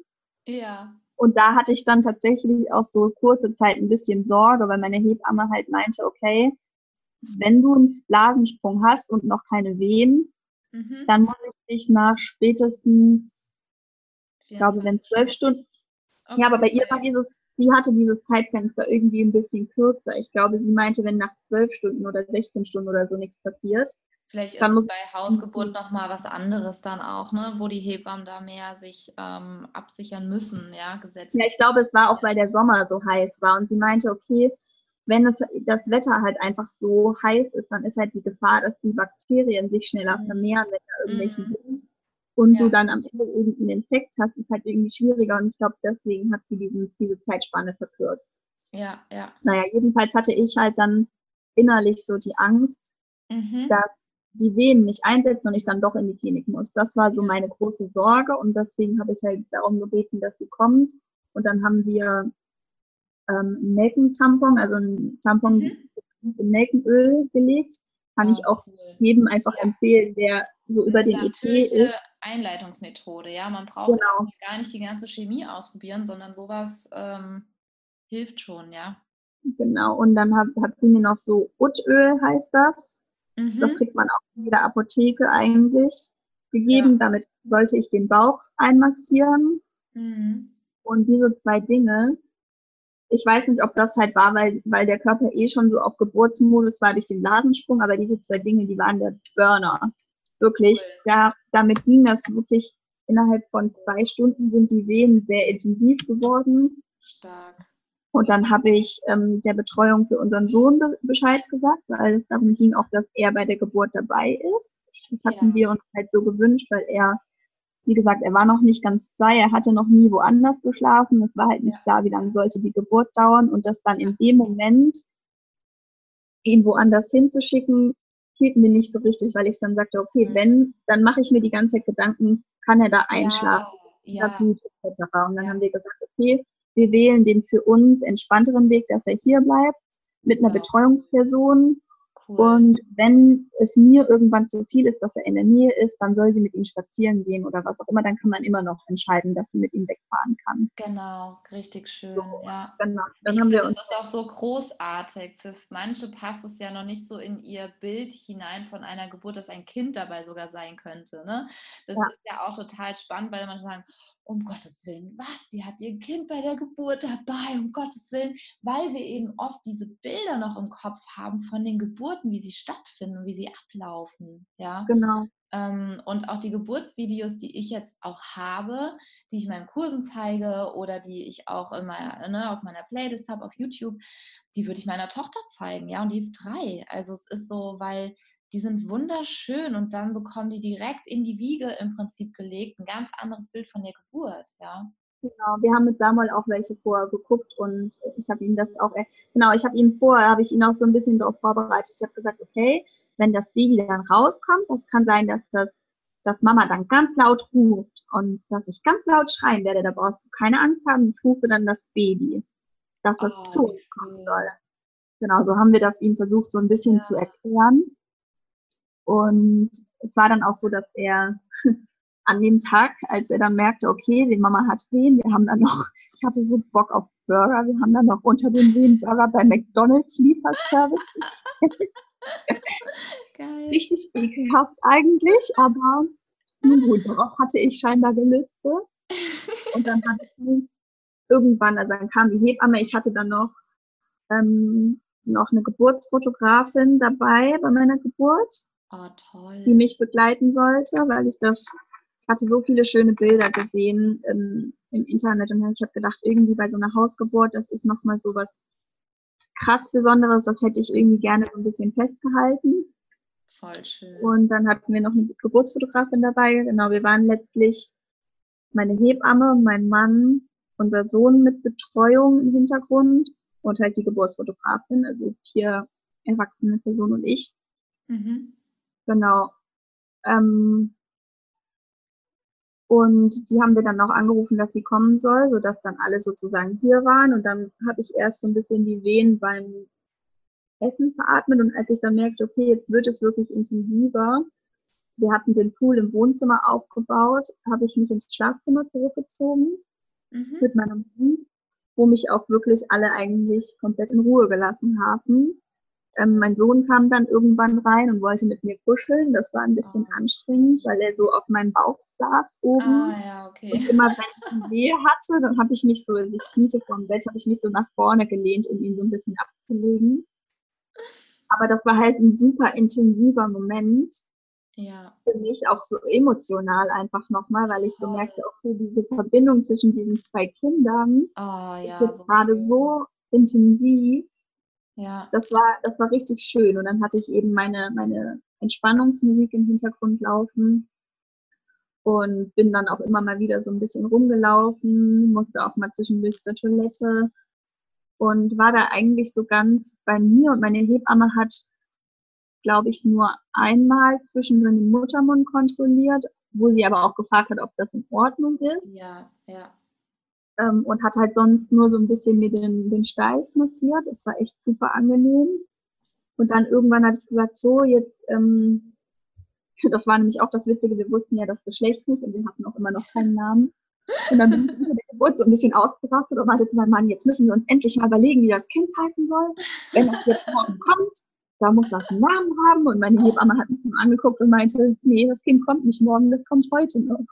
Ja. Und da hatte ich dann tatsächlich auch so kurze Zeit ein bisschen Sorge, weil meine Hebamme halt meinte, okay, wenn du einen Blasensprung hast und noch keine Wehen, Mhm. Dann muss ich dich nach spätestens Ich glaube, wenn zwölf Stunden. Okay. Ja, aber bei ihr war dieses, sie hatte dieses Zeitfenster irgendwie ein bisschen kürzer. Ich glaube, sie meinte, wenn nach zwölf Stunden oder 16 Stunden oder so nichts passiert. Vielleicht ist es bei Hausgeburt nochmal was anderes dann auch, ne? wo die Hebammen da mehr sich ähm, absichern müssen, ja, gesetzlich. Ja, ich glaube, es war auch, weil der Sommer so heiß war und sie meinte, okay, wenn es, das Wetter halt einfach so heiß ist, dann ist halt die Gefahr, dass die Bakterien sich schneller mhm. vermehren, wenn da irgendwelche mhm. sind und ja. du dann am Ende irgendeinen Infekt hast, ist halt irgendwie schwieriger und ich glaube, deswegen hat sie diesen, diese Zeitspanne verkürzt. Ja, ja. Naja, jedenfalls hatte ich halt dann innerlich so die Angst, mhm. dass die Venen nicht einsetzen und ich dann doch in die Klinik muss. Das war so meine große Sorge und deswegen habe ich halt darum gebeten, dass sie kommt. Und dann haben wir ähm, Nelkentampon, also ein Tampon mhm. in Nelkenöl gelegt. Kann oh, ich auch cool. jedem einfach ja. empfehlen, der so über den ET ist. Einleitungsmethode, ja. Man braucht genau. gar nicht die ganze Chemie ausprobieren, sondern sowas ähm, hilft schon, ja. Genau, und dann hat, hat sie mir noch so Utöl, heißt das. Mhm. Das kriegt man auch in jeder Apotheke eigentlich gegeben. Ja. Damit sollte ich den Bauch einmassieren. Mhm. Und diese zwei Dinge, ich weiß nicht, ob das halt war, weil, weil der Körper eh schon so auf Geburtsmodus war durch den Ladensprung, aber diese zwei Dinge, die waren der Burner. Wirklich, cool. da, damit ging das wirklich innerhalb von zwei Stunden sind die Wehen sehr intensiv geworden. Stark. Und dann habe ich ähm, der Betreuung für unseren Sohn be Bescheid gesagt, weil es darum ging auch, dass er bei der Geburt dabei ist. Das hatten ja. wir uns halt so gewünscht, weil er wie gesagt, er war noch nicht ganz zwei, er hatte noch nie woanders geschlafen. Es war halt nicht klar, wie lange sollte die Geburt dauern und das dann in dem Moment ihn woanders hinzuschicken, hielten wir nicht für richtig, weil ich dann sagte, okay, mhm. wenn, dann mache ich mir die ganze Zeit Gedanken, kann er da einschlafen, ja, ja. gut, etc. Und dann ja. haben wir gesagt, okay, wir wählen den für uns entspannteren Weg, dass er hier bleibt, mit einer Betreuungsperson Cool. Und wenn es mir irgendwann zu viel ist, dass er in der Nähe ist, dann soll sie mit ihm spazieren gehen oder was auch immer. Dann kann man immer noch entscheiden, dass sie mit ihm wegfahren kann. Genau, richtig schön. So, ja. Genau. Dann ich haben wir uns. Das ist auch so großartig. Für manche passt es ja noch nicht so in ihr Bild hinein von einer Geburt, dass ein Kind dabei sogar sein könnte. Ne? Das ja. ist ja auch total spannend, weil man sagen, um Gottes Willen, was, die hat ihr Kind bei der Geburt dabei, um Gottes Willen, weil wir eben oft diese Bilder noch im Kopf haben von den Geburten, wie sie stattfinden, wie sie ablaufen, ja. Genau. Ähm, und auch die Geburtsvideos, die ich jetzt auch habe, die ich in meinen Kursen zeige oder die ich auch in meiner, ne, auf meiner Playlist habe auf YouTube, die würde ich meiner Tochter zeigen, ja, und die ist drei. Also es ist so, weil die sind wunderschön und dann bekommen die direkt in die Wiege im Prinzip gelegt, ein ganz anderes Bild von der Geburt, ja. Genau, wir haben mit Samuel auch welche vorher geguckt und ich habe ihm das auch, genau, ich habe ihm vorher, habe ich ihn auch so ein bisschen darauf vorbereitet. Ich habe gesagt, okay, wenn das Baby dann rauskommt, das kann sein, dass das, dass Mama dann ganz laut ruft und dass ich ganz laut schreien werde, da brauchst du keine Angst haben, ich rufe dann das Baby, dass das oh, zu uns kommen soll. Genau, so haben wir das ihm versucht, so ein bisschen ja. zu erklären. Und es war dann auch so, dass er an dem Tag, als er dann merkte, okay, die Mama hat Wehen, wir haben dann noch, ich hatte so Bock auf Burger, wir haben dann noch unter den Wehen Burger bei McDonalds Lieferservice. Geil. Richtig ekelhaft eigentlich, aber nun gut, darauf hatte ich scheinbar gelüste. Und dann hatte ich mich irgendwann, also dann kam die Hebamme, ich hatte dann noch, ähm, noch eine Geburtsfotografin dabei bei meiner Geburt. Oh, toll. Die mich begleiten sollte, weil ich das, ich hatte so viele schöne Bilder gesehen im, im Internet und ich habe gedacht, irgendwie bei so einer Hausgeburt, das ist nochmal so was krass Besonderes, das hätte ich irgendwie gerne so ein bisschen festgehalten. Voll schön. Und dann hatten wir noch eine Geburtsfotografin dabei. Genau, wir waren letztlich meine Hebamme, mein Mann, unser Sohn mit Betreuung im Hintergrund und halt die Geburtsfotografin, also vier erwachsene Personen und ich. Mhm. Genau. Ähm, und die haben wir dann auch angerufen, dass sie kommen soll, sodass dann alle sozusagen hier waren. Und dann habe ich erst so ein bisschen die Wehen beim Essen veratmet. Und als ich dann merkte, okay, jetzt wird es wirklich intensiver, wir hatten den Pool im Wohnzimmer aufgebaut, habe ich mich ins Schlafzimmer zurückgezogen mhm. mit meinem Hund, wo mich auch wirklich alle eigentlich komplett in Ruhe gelassen haben. Ähm, mein Sohn kam dann irgendwann rein und wollte mit mir kuscheln. Das war ein bisschen oh. anstrengend, weil er so auf meinem Bauch saß oben. Ah, ja, okay. Und immer wenn ich Wehe hatte, dann habe ich mich so, also ich kniete vor dem Bett, habe ich mich so nach vorne gelehnt, um ihn so ein bisschen abzulegen. Aber das war halt ein super intensiver Moment. Ja. Für mich auch so emotional einfach nochmal, weil ich so oh. merkte, okay, diese Verbindung zwischen diesen zwei Kindern oh, ja, ist jetzt so gerade so intensiv. Ja. Das war, das war richtig schön. Und dann hatte ich eben meine, meine Entspannungsmusik im Hintergrund laufen und bin dann auch immer mal wieder so ein bisschen rumgelaufen, musste auch mal zwischendurch zur Toilette und war da eigentlich so ganz bei mir und meine Hebamme hat, glaube ich, nur einmal zwischendrin den Muttermund kontrolliert, wo sie aber auch gefragt hat, ob das in Ordnung ist. Ja, ja ähm, und hat halt sonst nur so ein bisschen mir den, den Steiß massiert. Das war echt super angenehm. Und dann irgendwann habe ich gesagt, so, jetzt, ähm, das war nämlich auch das Witzige, wir wussten ja das Geschlecht nicht und wir hatten auch immer noch keinen Namen. Und dann bin ich über die Geburt so ein bisschen ausgerastet und meinte zu meinem Mann, jetzt müssen wir uns endlich mal überlegen, wie das Kind heißen soll. Wenn das jetzt morgen kommt, da muss das einen Namen haben. Und meine Hebamme hat mich nur angeguckt und meinte, nee, das Kind kommt nicht morgen, das kommt heute noch.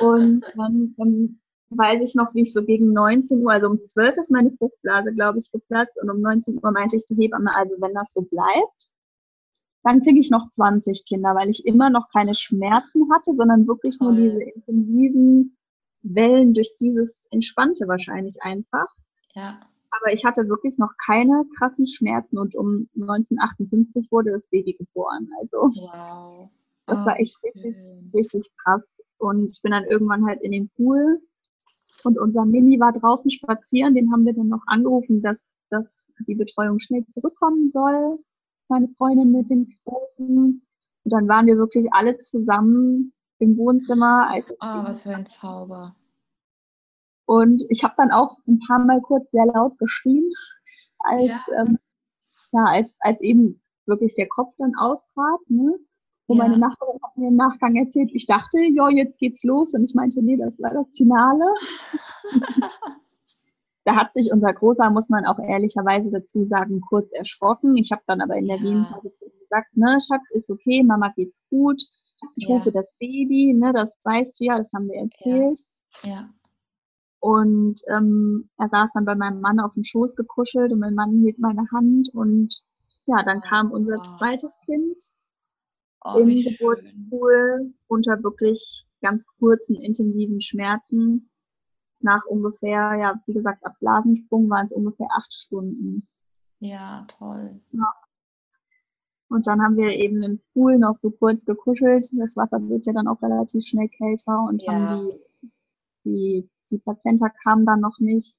Und dann, dann weiß ich noch, wie ich so gegen 19 Uhr, also um 12 ist meine Fruchtblase, glaube ich, geplatzt und um 19 Uhr meinte ich die Hebamme, also wenn das so bleibt, dann kriege ich noch 20 Kinder, weil ich immer noch keine Schmerzen hatte, sondern wirklich Toll. nur diese intensiven Wellen durch dieses Entspannte wahrscheinlich einfach. Ja. Aber ich hatte wirklich noch keine krassen Schmerzen und um 1958 wurde das Baby geboren. Also wow. das oh, war echt richtig, richtig krass. Und ich bin dann irgendwann halt in den Pool und unser Mini war draußen spazieren, den haben wir dann noch angerufen, dass, dass die Betreuung schnell zurückkommen soll. Meine Freundin mit dem Großen. Und dann waren wir wirklich alle zusammen im Wohnzimmer. Ah, oh, was für ein Zauber. Und ich habe dann auch ein paar Mal kurz sehr laut geschrien, als, ja. Ähm, ja, als, als eben wirklich der Kopf dann auftrat. Ne? Wo ja. meine Nachbarin hat mir im Nachgang erzählt, ich dachte, ja, jetzt geht's los. Und ich meinte, nee, das war das Finale. da hat sich unser Großer, muss man auch ehrlicherweise dazu sagen, kurz erschrocken. Ich habe dann aber in der ja. Wehenphase zu ihm gesagt, ne, Schatz, ist okay, Mama geht's gut. Ich ja. rufe das Baby, ne, das weißt du ja, das haben wir erzählt. Ja. ja. Und ähm, er saß dann bei meinem Mann auf dem Schoß gekuschelt und mein Mann hielt meine Hand und ja, dann kam unser zweites Kind oh, im Geburtspool unter wirklich ganz kurzen, intensiven Schmerzen. Nach ungefähr, ja, wie gesagt, ab Blasensprung waren es ungefähr acht Stunden. Ja, toll. Ja. Und dann haben wir eben im Pool noch so kurz gekuschelt. Das Wasser wird ja dann auch relativ schnell kälter und ja. haben die, die, die Plazenta kam dann noch nicht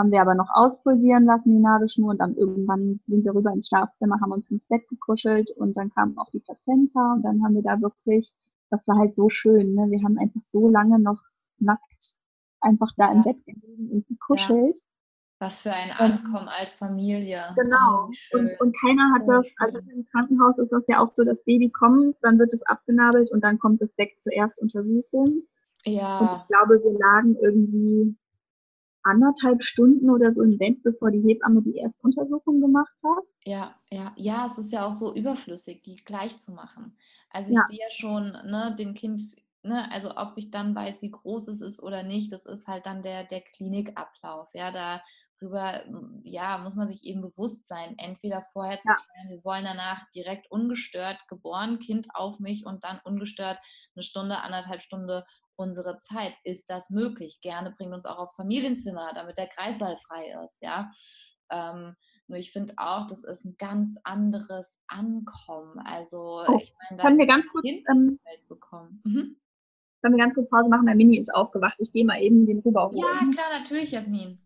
haben wir aber noch auspulsieren lassen, die Nabelschnur. Und dann irgendwann sind wir rüber ins Schlafzimmer, haben uns ins Bett gekuschelt und dann kam auch die Plazenta und dann haben wir da wirklich, das war halt so schön, ne? Wir haben einfach so lange noch nackt einfach da ja. im Bett gelegen und gekuschelt. Ja. Was für ein Ankommen ähm, als Familie. Genau. Oh, und, und keiner hat das, also im Krankenhaus ist das ja auch so, das Baby kommt, dann wird es abgenabelt und dann kommt es weg zur Erstuntersuchung. Ja. Und ich glaube, wir lagen irgendwie anderthalb Stunden oder so im Bett, bevor die Hebamme die Erstuntersuchung gemacht hat. Ja, ja, ja, es ist ja auch so überflüssig, die gleich zu machen. Also ich ja. sehe ja schon, ne, dem Kind, ne, also ob ich dann weiß, wie groß es ist oder nicht, das ist halt dann der, der Klinikablauf. Ja, darüber, ja, muss man sich eben bewusst sein, entweder vorher zu ja. klären, wir wollen danach direkt ungestört geboren, Kind auf mich und dann ungestört eine Stunde, anderthalb Stunde unsere Zeit. Ist das möglich? Gerne bringt uns auch aufs Familienzimmer, damit der Kreislauf frei ist, ja. Ähm, nur ich finde auch, das ist ein ganz anderes Ankommen. Also oh, ich meine, da können wir ganz kurz ähm, Welt bekommen. Mhm. Können wir ganz kurz Pause machen? Der Mini ist aufgewacht. Ich gehe mal eben den rüber. Ja, klar, natürlich, Jasmin.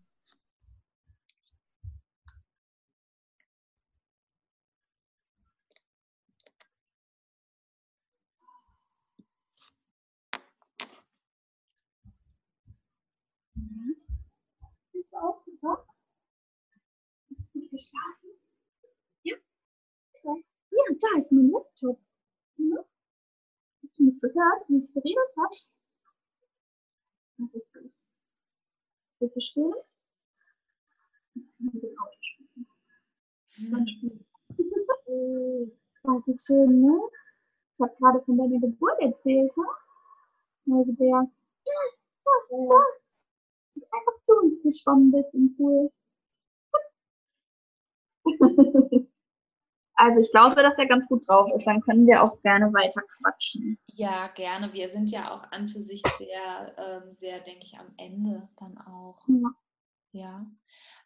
du aufgewacht? Hast du gut geschlafen? Ja? Ja, da ist mein Laptop. Ja? Hast du mich gehört, wie ich geredet habe? Was ist los? Willst du kann mit dem Auto spielen. Mhm. Das ist schön, ne? Ich habe gerade von deiner Geburt erzählt, ne? Also der ist einfach zu uns geschwommen bist im Pool. Also ich glaube, dass er ganz gut drauf ist. Dann können wir auch gerne weiter quatschen. Ja, gerne. Wir sind ja auch an für sich sehr, ähm, sehr, denke ich, am Ende dann auch. Ja. Ja.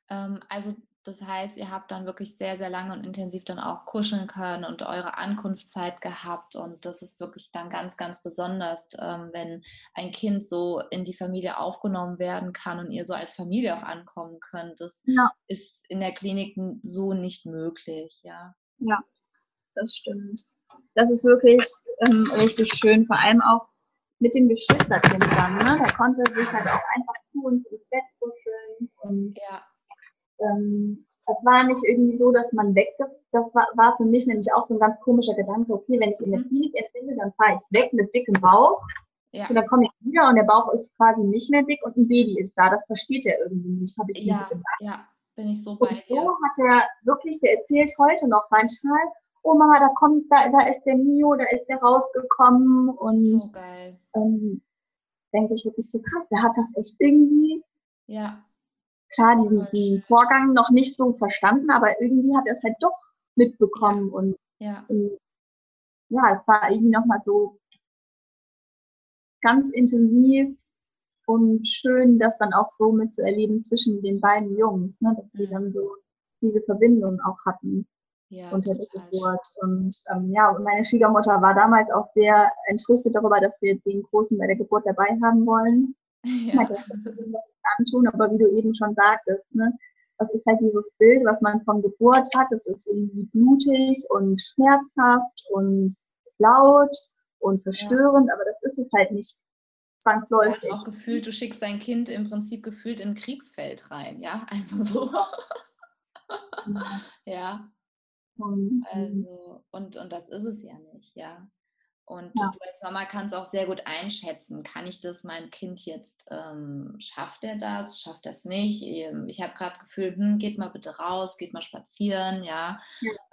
Ähm, also das heißt, ihr habt dann wirklich sehr, sehr lange und intensiv dann auch kuscheln können und eure Ankunftszeit gehabt. Und das ist wirklich dann ganz, ganz besonders, ähm, wenn ein Kind so in die Familie aufgenommen werden kann und ihr so als Familie auch ankommen könnt. Das Ja. ist in der Klinik so nicht möglich, ja. Ja, das stimmt. Das ist wirklich ähm, richtig schön, vor allem auch mit dem Geschwisterkind dann. Ne? Da konnte sich halt auch einfach zu uns ins Bett kuscheln und Ja, ähm, das war nicht irgendwie so, dass man weg, das war, war für mich nämlich auch so ein ganz komischer Gedanke, okay, wenn ich in der Mhm. Klinik entbinde, dann fahre ich weg mit dickem Bauch ja. und dann komme ich wieder und der Bauch ist quasi nicht mehr dick und ein Baby ist da. Das versteht er irgendwie nicht, habe ich Ja, gedacht. ja, bin ich so bei Und dir. so hat er wirklich, der erzählt heute noch manchmal, Oma, da kommt, da, da ist der Mio, da ist der rausgekommen und So geil. ähm, denke ich wirklich so krass, der hat das echt irgendwie, Ja, klar, diesen, diesen. Vorgang noch nicht so verstanden, aber irgendwie hat er es halt doch mitbekommen und, ja, und ja, es war irgendwie nochmal so ganz intensiv und schön, das dann auch so mitzuerleben zwischen den beiden Jungs, ne, dass die dann so diese Verbindung auch hatten. ja, unter der. Geburt. Und ähm, ja, und meine Schwiegermutter war damals auch sehr entrüstet darüber, dass wir den Großen bei der Geburt dabei haben wollen. Ja, das antun, aber wie du eben schon sagtest, ne, das ist halt dieses Bild, was man von Geburt hat. Es ist irgendwie blutig und schmerzhaft und laut und verstörend, aber das ist es halt nicht ja, zwangsläufig. auch gefühlt, du schickst dein Kind im Prinzip gefühlt in ein Kriegsfeld rein, ja, also so. Ja, ähm, also, und, und das ist es ja nicht, ja. Und Ja. du als Mama kannst auch sehr gut einschätzen, kann ich das meinem Kind jetzt, ähm, schafft er das, schafft er es nicht? Ähm, Ich habe gerade gefühlt, hm, geht mal bitte raus, geht mal spazieren, ja.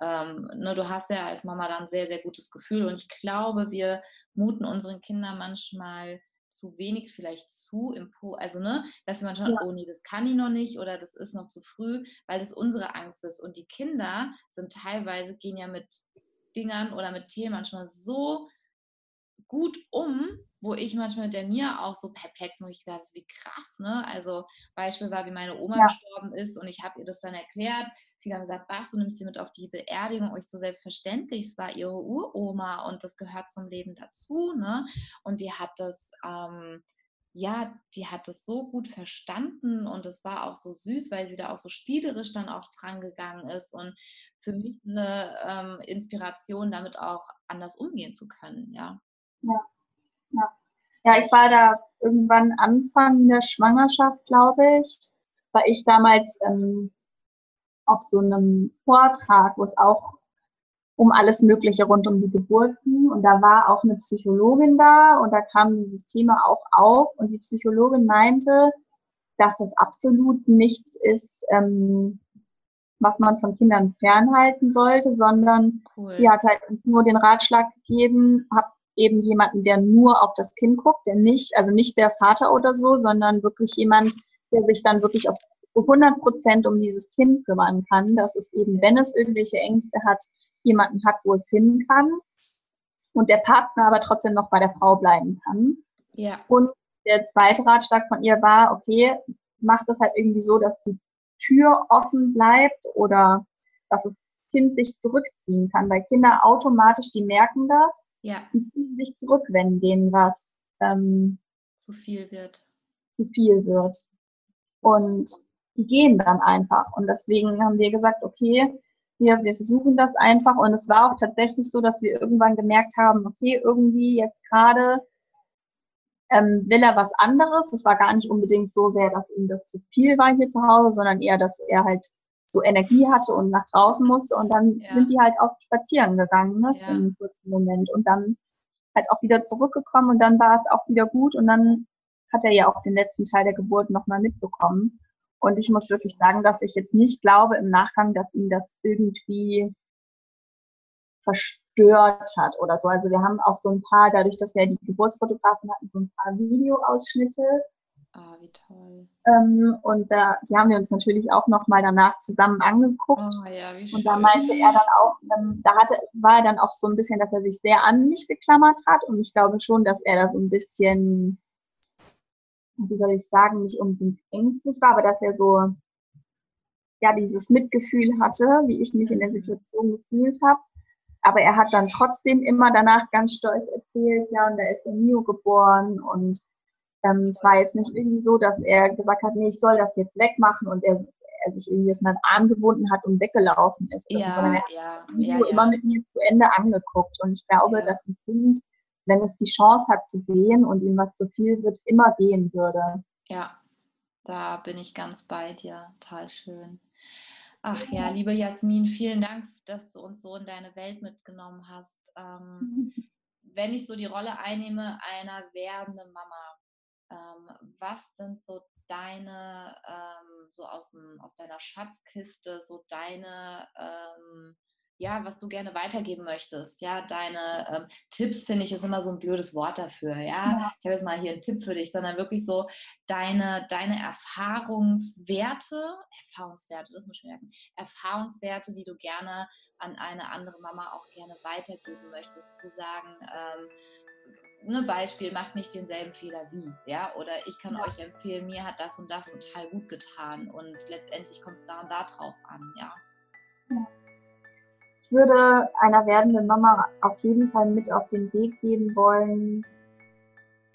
Ähm, ne, du hast ja als Mama dann ein sehr, sehr gutes Gefühl und ich glaube, wir muten unseren Kindern manchmal zu wenig vielleicht zu im Po, also ne, dass wir manchmal, Ja. oh nee, das kann die noch nicht oder das ist noch zu früh, weil das unsere Angst ist. Und die Kinder sind teilweise, gehen ja mit Dingern oder mit Themen manchmal so gut um, wo ich manchmal der mir auch so perplex, wo ich gedacht, wie krass, ne? Also Beispiel war, wie meine Oma Ja. gestorben ist und ich habe ihr das dann erklärt. Viele haben gesagt, was, du nimmst sie mit auf die Beerdigung, und ich so selbstverständlich, es war ihre Uroma und das gehört zum Leben dazu, ne? Und die hat das, ähm, ja, die hat das so gut verstanden und es war auch so süß, weil sie da auch so spielerisch dann auch dran gegangen ist und für mich eine ähm, Inspiration, damit auch anders umgehen zu können, ja. Ja, ich war da irgendwann Anfang der Schwangerschaft, glaube ich, war ich damals ähm, auf so einem Vortrag, wo es auch um alles Mögliche rund um die Geburten und da war auch eine Psychologin da und da kam dieses Thema auch auf. Und die Psychologin meinte, dass es absolut nichts ist, ähm, was man von Kindern fernhalten sollte, sondern Cool. Sie hat halt uns nur den Ratschlag gegeben, habt eben jemanden, der nur auf das Kind guckt, der nicht, also nicht der Vater oder so, sondern wirklich jemand, der sich dann wirklich auf 100 Prozent um dieses Kind kümmern kann, dass es eben, wenn es irgendwelche Ängste hat, jemanden hat, wo es hin kann und der Partner aber trotzdem noch bei der Frau bleiben kann. Ja, Und der zweite Ratschlag von ihr war, okay, macht es halt irgendwie so, dass die Tür offen bleibt oder dass das Kind sich zurückziehen kann, weil Kinder automatisch, die merken das, ja, die ziehen sich zurück, wenn denen was ähm, zu viel wird. zu viel wird. Und die gehen dann einfach. Und deswegen haben wir gesagt, okay, wir, wir versuchen das einfach. Und es war auch tatsächlich so, dass wir irgendwann gemerkt haben, okay, irgendwie jetzt gerade ähm, will er was anderes. Es war gar nicht unbedingt so sehr, dass ihm das zu viel war hier zu Hause, sondern eher, dass er halt so Energie hatte und nach draußen musste. Und dann Ja. sind die halt auch spazieren gegangen, ne, Ja. für einen kurzen Moment. Und dann halt auch wieder zurückgekommen und dann war es auch wieder gut. Und dann hat er ja auch den letzten Teil der Geburt nochmal mitbekommen. Und ich muss wirklich sagen, dass ich jetzt nicht glaube im Nachgang, dass ihn das irgendwie verstört hat oder so. Also wir haben auch so ein paar, dadurch, dass wir die Geburtsfotografen hatten, so ein paar Videoausschnitte. Ah, wie toll. Ähm, und da, die haben wir uns natürlich auch nochmal danach zusammen angeguckt. Oh, ja. Und da meinte er dann auch, ähm, da hatte, war er dann auch so ein bisschen, dass er sich sehr an mich geklammert hat. Und ich glaube schon, dass er da so ein bisschen, wie soll ich sagen, nicht unbedingt ängstlich war, aber dass er so, ja, dieses Mitgefühl hatte, wie ich mich in der mhm. Situation gefühlt habe. Aber er hat dann trotzdem immer danach ganz stolz erzählt, ja, und da ist der Mio geboren und ähm, es war jetzt nicht irgendwie so, dass er gesagt hat, nee, ich soll das jetzt wegmachen und er, er sich irgendwie jetzt einen Arm gebunden hat und weggelaufen ist. Ja, sondern er hat ja, das Video ja, immer mit mir zu Ende angeguckt. Und ich glaube, dass ein Kind, wenn es die Chance hat zu gehen und ihm was zu viel wird, immer gehen würde. Ja, da bin ich ganz bei dir. Total schön. Ach ja, liebe Jasmin, vielen Dank, dass du uns so in deine Welt mitgenommen hast. Ähm, wenn ich so die Rolle einnehme einer werdenden Mama, was sind so deine, ähm, so aus, dem, aus deiner Schatzkiste, so deine ähm, ja, was du gerne weitergeben möchtest. Ja, deine ähm, Tipps finde ich ist immer so ein blödes Wort dafür. Ja, ja. ich habe jetzt mal hier einen Tipp für dich, sondern wirklich so deine, deine Erfahrungswerte, Erfahrungswerte, das muss ich merken, Erfahrungswerte, die du gerne an eine andere Mama auch gerne weitergeben möchtest, zu sagen, ähm, ne Beispiel, macht nicht denselben Fehler wie, ja, oder ich kann ja. euch empfehlen, mir hat das und das total gut getan und letztendlich kommt es da und da drauf an, ja. ja ich würde einer werdenden Mama auf jeden Fall mit auf den Weg geben wollen,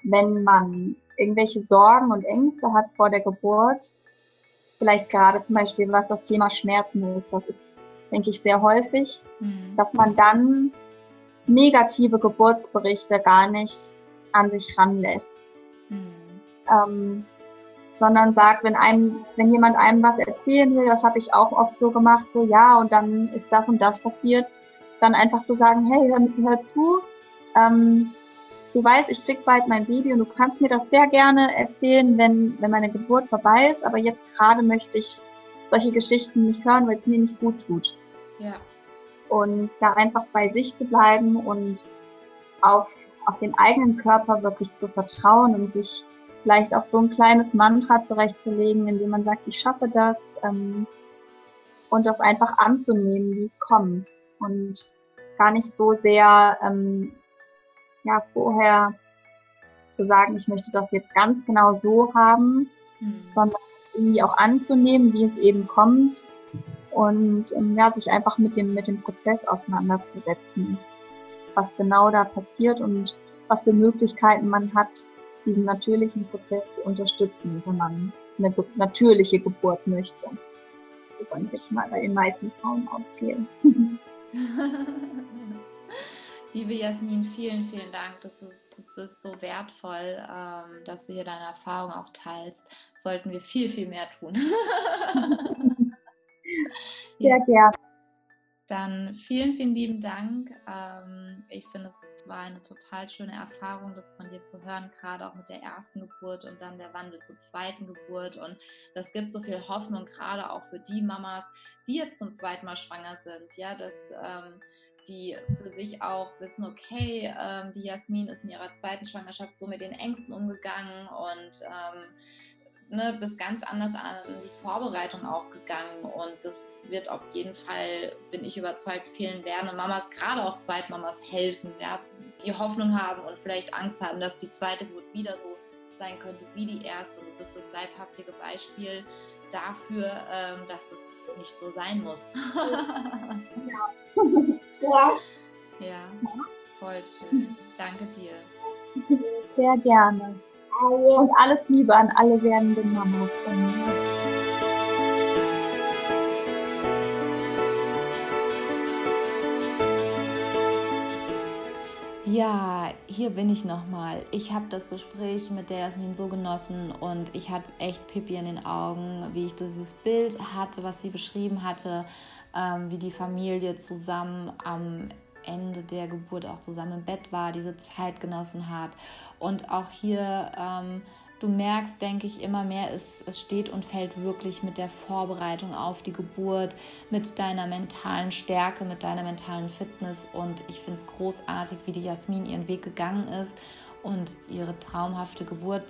wenn man irgendwelche Sorgen und Ängste hat vor der Geburt, vielleicht gerade zum Beispiel, was das Thema Schmerzen ist, das ist, denke ich, sehr häufig, mhm. dass man dann negative Geburtsberichte gar nicht an sich ranlässt. Mhm. Ähm, sondern sagt, wenn einem, wenn jemand einem was erzählen will, das habe ich auch oft so gemacht, so ja, und dann ist das und das passiert, dann einfach zu sagen, hey, hör, hör zu, ähm, du weißt, ich krieg bald mein Baby und du kannst mir das sehr gerne erzählen, wenn, wenn meine Geburt vorbei ist, aber jetzt gerade möchte ich solche Geschichten nicht hören, weil es mir nicht gut tut. Ja. Und da einfach bei sich zu bleiben und auf, auf den eigenen Körper wirklich zu vertrauen und sich vielleicht auch so ein kleines Mantra zurechtzulegen, indem man sagt, ich schaffe das ähm, und das einfach anzunehmen, wie es kommt und gar nicht so sehr ähm, ja vorher zu sagen, ich möchte das jetzt ganz genau so haben, mhm. sondern irgendwie auch anzunehmen, wie es eben kommt und ähm, ja, sich einfach mit dem, mit dem Prozess auseinanderzusetzen, was genau da passiert und was für Möglichkeiten man hat, diesen natürlichen Prozess zu unterstützen, wenn man eine natürliche Geburt möchte. Wovon ich jetzt mal bei den meisten Frauen ausgehe. Liebe Jasmin, vielen, vielen Dank. Das ist, das ist so wertvoll, ähm, dass du hier deine Erfahrung auch teilst. Sollten wir viel, viel mehr tun. Sehr gerne. Dann vielen, vielen lieben Dank. Ähm, ich finde, es war eine total schöne Erfahrung, das von dir zu hören, gerade auch mit der ersten Geburt und dann der Wandel zur zweiten Geburt. Und das gibt so viel Hoffnung, gerade auch für die Mamas, die jetzt zum zweiten Mal schwanger sind. Ja, dass ähm, die für sich auch wissen, okay, ähm, die Jasmin ist in ihrer zweiten Schwangerschaft so mit den Ängsten umgegangen und ne, bist ganz anders an die Vorbereitung auch gegangen und das wird auf jeden Fall, bin ich überzeugt, vielen werdenden Mamas, gerade auch Zweitmamas helfen, ja, die Hoffnung haben und vielleicht Angst haben, dass die zweite Geburt wieder so sein könnte wie die erste und du bist das leibhaftige Beispiel dafür, ähm, dass es nicht so sein muss. ja. ja, voll schön. Danke dir. Sehr gerne. Und alles Liebe an alle werdenden Mamas von mir. Ja, hier bin ich nochmal. Ich habe das Gespräch mit der Jasmin so genossen und ich hatte echt Pippi in den Augen, wie ich dieses Bild hatte, was sie beschrieben hatte, ähm, wie die Familie zusammen am Ende der Geburt auch zusammen im Bett war, diese Zeit genossen hat und auch hier ähm, du merkst, denke ich, immer mehr, es, es steht und fällt wirklich mit der Vorbereitung auf die Geburt, mit deiner mentalen Stärke, mit deiner mentalen Fitness. Und ich finde es großartig, wie die Jasmin ihren Weg gegangen ist und ihre traumhafte Geburt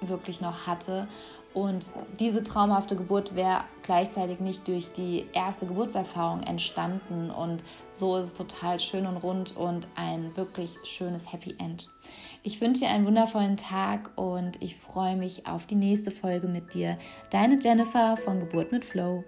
wirklich noch hatte. Und diese traumhafte Geburt wäre gleichzeitig nicht durch die erste Geburtserfahrung entstanden. Und so ist es total schön und rund und ein wirklich schönes Happy End. Ich wünsche dir einen wundervollen Tag und ich freue mich auf die nächste Folge mit dir. Deine Jennifer von Geburt mit Flow.